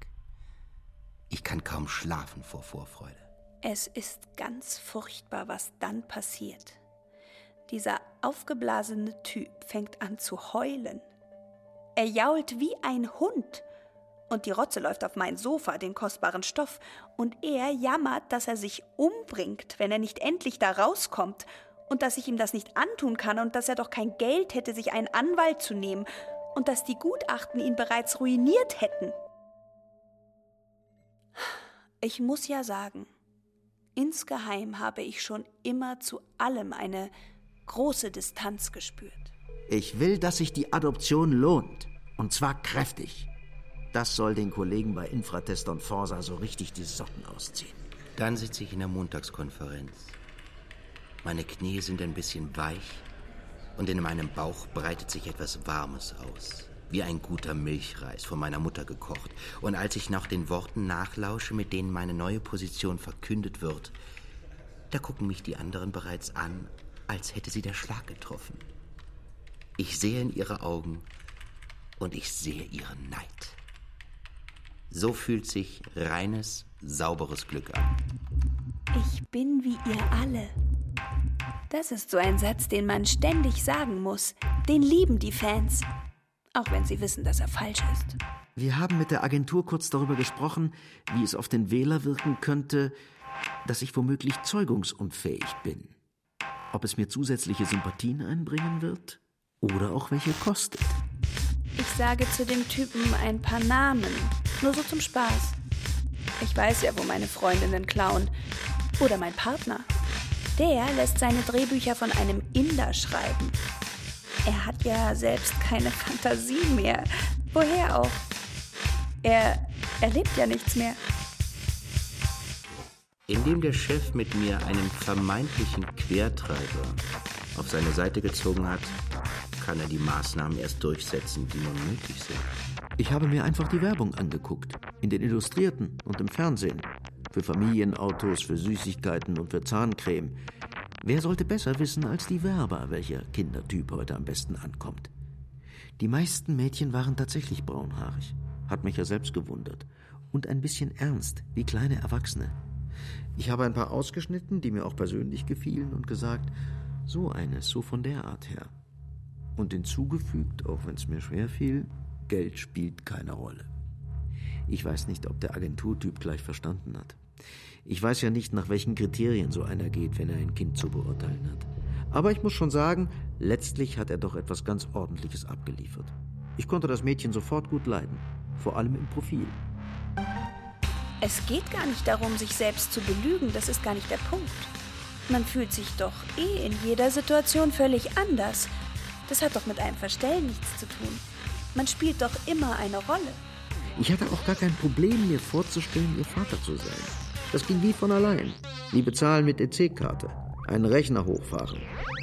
Ich kann kaum schlafen vor Vorfreude. Es ist ganz furchtbar, was dann passiert. Dieser aufgeblasene Typ fängt an zu heulen. Er jault wie ein Hund. Und die Rotze läuft auf mein Sofa, den kostbaren Stoff, und er jammert, dass er sich umbringt, wenn er nicht endlich da rauskommt und dass ich ihm das nicht antun kann und dass er doch kein Geld hätte, sich einen Anwalt zu nehmen und dass die Gutachten ihn bereits ruiniert hätten. Ich muss ja sagen, insgeheim habe ich schon immer zu allem eine große Distanz gespürt. Ich will, dass sich die Adoption lohnt. Und zwar kräftig. Das soll den Kollegen bei Infratest und Forsa so richtig die Socken ausziehen. Dann sitze ich in der Montagskonferenz meine Knie sind ein bisschen weich und in meinem Bauch breitet sich etwas Warmes aus, wie ein guter Milchreis von meiner Mutter gekocht. Und als ich nach den Worten nachlausche, mit denen meine neue Position verkündet wird, da gucken mich die anderen bereits an, als hätte sie der Schlag getroffen. Ich sehe in ihre Augen und ich sehe ihren Neid. So fühlt sich reines, sauberes Glück an. Ich bin wie ihr alle. Das ist so ein Satz, den man ständig sagen muss. Den lieben die Fans. Auch wenn sie wissen, dass er falsch ist. Wir haben mit der Agentur kurz darüber gesprochen, wie es auf den Wähler wirken könnte, dass ich womöglich zeugungsunfähig bin. ob es mir zusätzliche Sympathien einbringen wird oder auch welche kostet. Ich sage zu dem Typen ein paar Namen, nur so zum Spaß. Ich weiß ja, wo meine Freundinnen klauen. Oder mein Partner. Der lässt seine Drehbücher von einem Inder schreiben. Er hat ja selbst keine Fantasie mehr. Woher auch? Er erlebt ja nichts mehr. Indem der Chef mit mir einen vermeintlichen Quertreiber auf seine Seite gezogen hat, kann er die Maßnahmen erst durchsetzen, die nun nötig sind. Ich habe mir einfach die Werbung angeguckt. In den Illustrierten und im Fernsehen. Für Familienautos, für Süßigkeiten und für Zahncreme. Wer sollte besser wissen als die Werber, welcher Kindertyp heute am besten ankommt? Die meisten Mädchen waren tatsächlich braunhaarig. Hat mich ja selbst gewundert. Und ein bisschen ernst, wie kleine Erwachsene. Ich habe ein paar ausgeschnitten, die mir auch persönlich gefielen, und gesagt, so eines, so von der Art her. Und hinzugefügt, auch wenn es mir schwer fiel, Geld spielt keine Rolle. Ich weiß nicht, ob der Agenturtyp gleich verstanden hat. Ich weiß ja nicht, nach welchen Kriterien so einer geht, wenn er ein Kind zu beurteilen hat. Aber ich muss schon sagen, letztlich hat er doch etwas ganz Ordentliches abgeliefert. Ich konnte das Mädchen sofort gut leiden, vor allem im Profil. Es geht gar nicht darum, sich selbst zu belügen, das ist gar nicht der Punkt. Man fühlt sich doch eh in jeder Situation völlig anders. Das hat doch mit einem Verstellen nichts zu tun. Man spielt doch immer eine Rolle. Ich hatte auch gar kein Problem, mir vorzustellen, ihr Vater zu sein. Das ging wie von allein. Wie bezahlen mit EC-Karte, einen Rechner hochfahren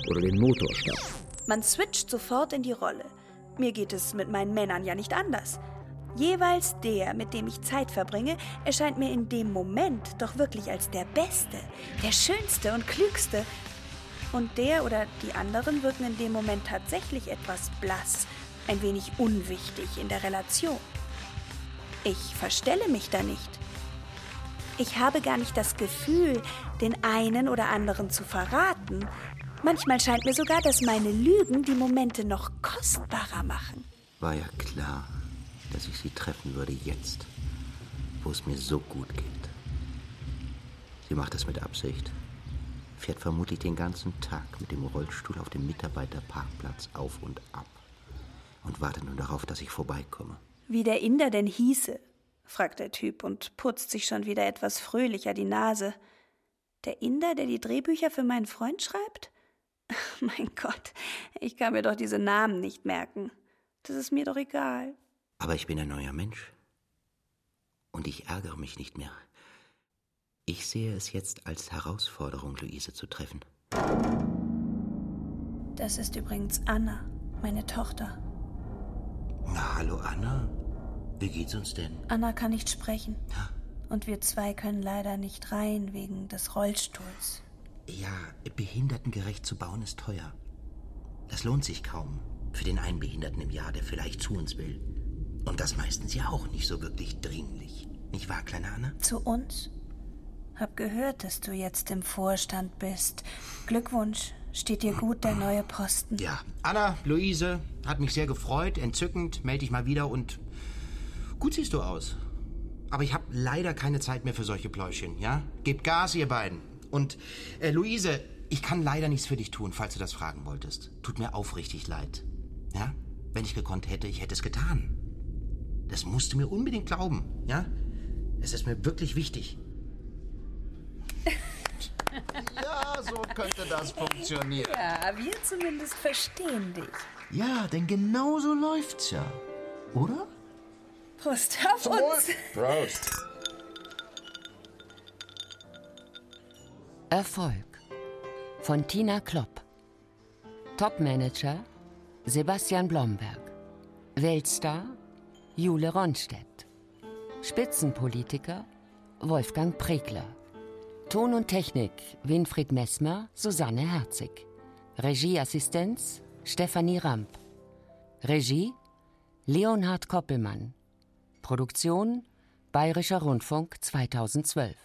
oder den Motor starten. Man switcht sofort in die Rolle. Mir geht es mit meinen Männern ja nicht anders. Jeweils der, mit dem ich Zeit verbringe, erscheint mir in dem Moment doch wirklich als der Beste, der Schönste und Klügste. Und der oder die anderen wirken in dem Moment tatsächlich etwas blass, ein wenig unwichtig in der Relation. Ich verstelle mich da nicht. Ich habe gar nicht das Gefühl, den einen oder anderen zu verraten. Manchmal scheint mir sogar, dass meine Lügen die Momente noch kostbarer machen. War ja klar, dass ich sie treffen würde jetzt, wo es mir so gut geht. Sie macht das mit Absicht. Fährt vermutlich den ganzen Tag mit dem Rollstuhl auf dem Mitarbeiterparkplatz auf und ab und wartet nur darauf, dass ich vorbeikomme. Wie der Inder denn hieße, fragt der Typ und putzt sich schon wieder etwas fröhlicher die Nase. Der Inder, der die Drehbücher für meinen Freund schreibt? Mein Gott, ich kann mir doch diese Namen nicht merken. Das ist mir doch egal. Aber ich bin ein neuer Mensch. Und ich ärgere mich nicht mehr. Ich sehe es jetzt als Herausforderung, Luise zu treffen. Das ist übrigens Anna, meine Tochter. Na, hallo Anna. Wie geht's uns denn? Anna kann nicht sprechen. Und wir zwei können leider nicht rein wegen des Rollstuhls. Ja, behindertengerecht zu bauen ist teuer. Das lohnt sich kaum für den einen Behinderten im Jahr, der vielleicht zu uns will. Und das meistens ja auch nicht so wirklich dringlich. Nicht wahr, kleine Anna? Zu uns? Hab gehört, dass du jetzt im Vorstand bist. Glückwunsch. Steht dir gut der neue Posten? Ja. Anna, Luise, hat mich sehr gefreut. Entzückend. Melde dich mal wieder und gut siehst du aus. Aber ich habe leider keine Zeit mehr für solche Pläuschen, ja? Gebt Gas, ihr beiden. Und, äh, Luise, ich kann leider nichts für dich tun, falls du das fragen wolltest. Tut mir aufrichtig leid. Ja? Wenn ich gekonnt hätte, ich hätte es getan. Das musst du mir unbedingt glauben, ja? Es ist mir wirklich wichtig. Ja, so könnte das funktionieren. Ja, wir zumindest verstehen dich. Ja, denn genau so läuft's ja. Oder? Prost auf uns. Prost. Erfolg von Tina Klopp. Topmanager Sebastian Blomberg. Weltstar Jule Ronstedt. Spitzenpolitiker Wolfgang Pregler. Ton und Technik Winfried Messmer, Susanne Herzig. Regieassistenz Stefanie Ramp. Regie Leonhard Koppelmann. Produktion Bayerischer Rundfunk 2012.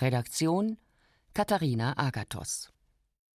Redaktion Katharina Agathos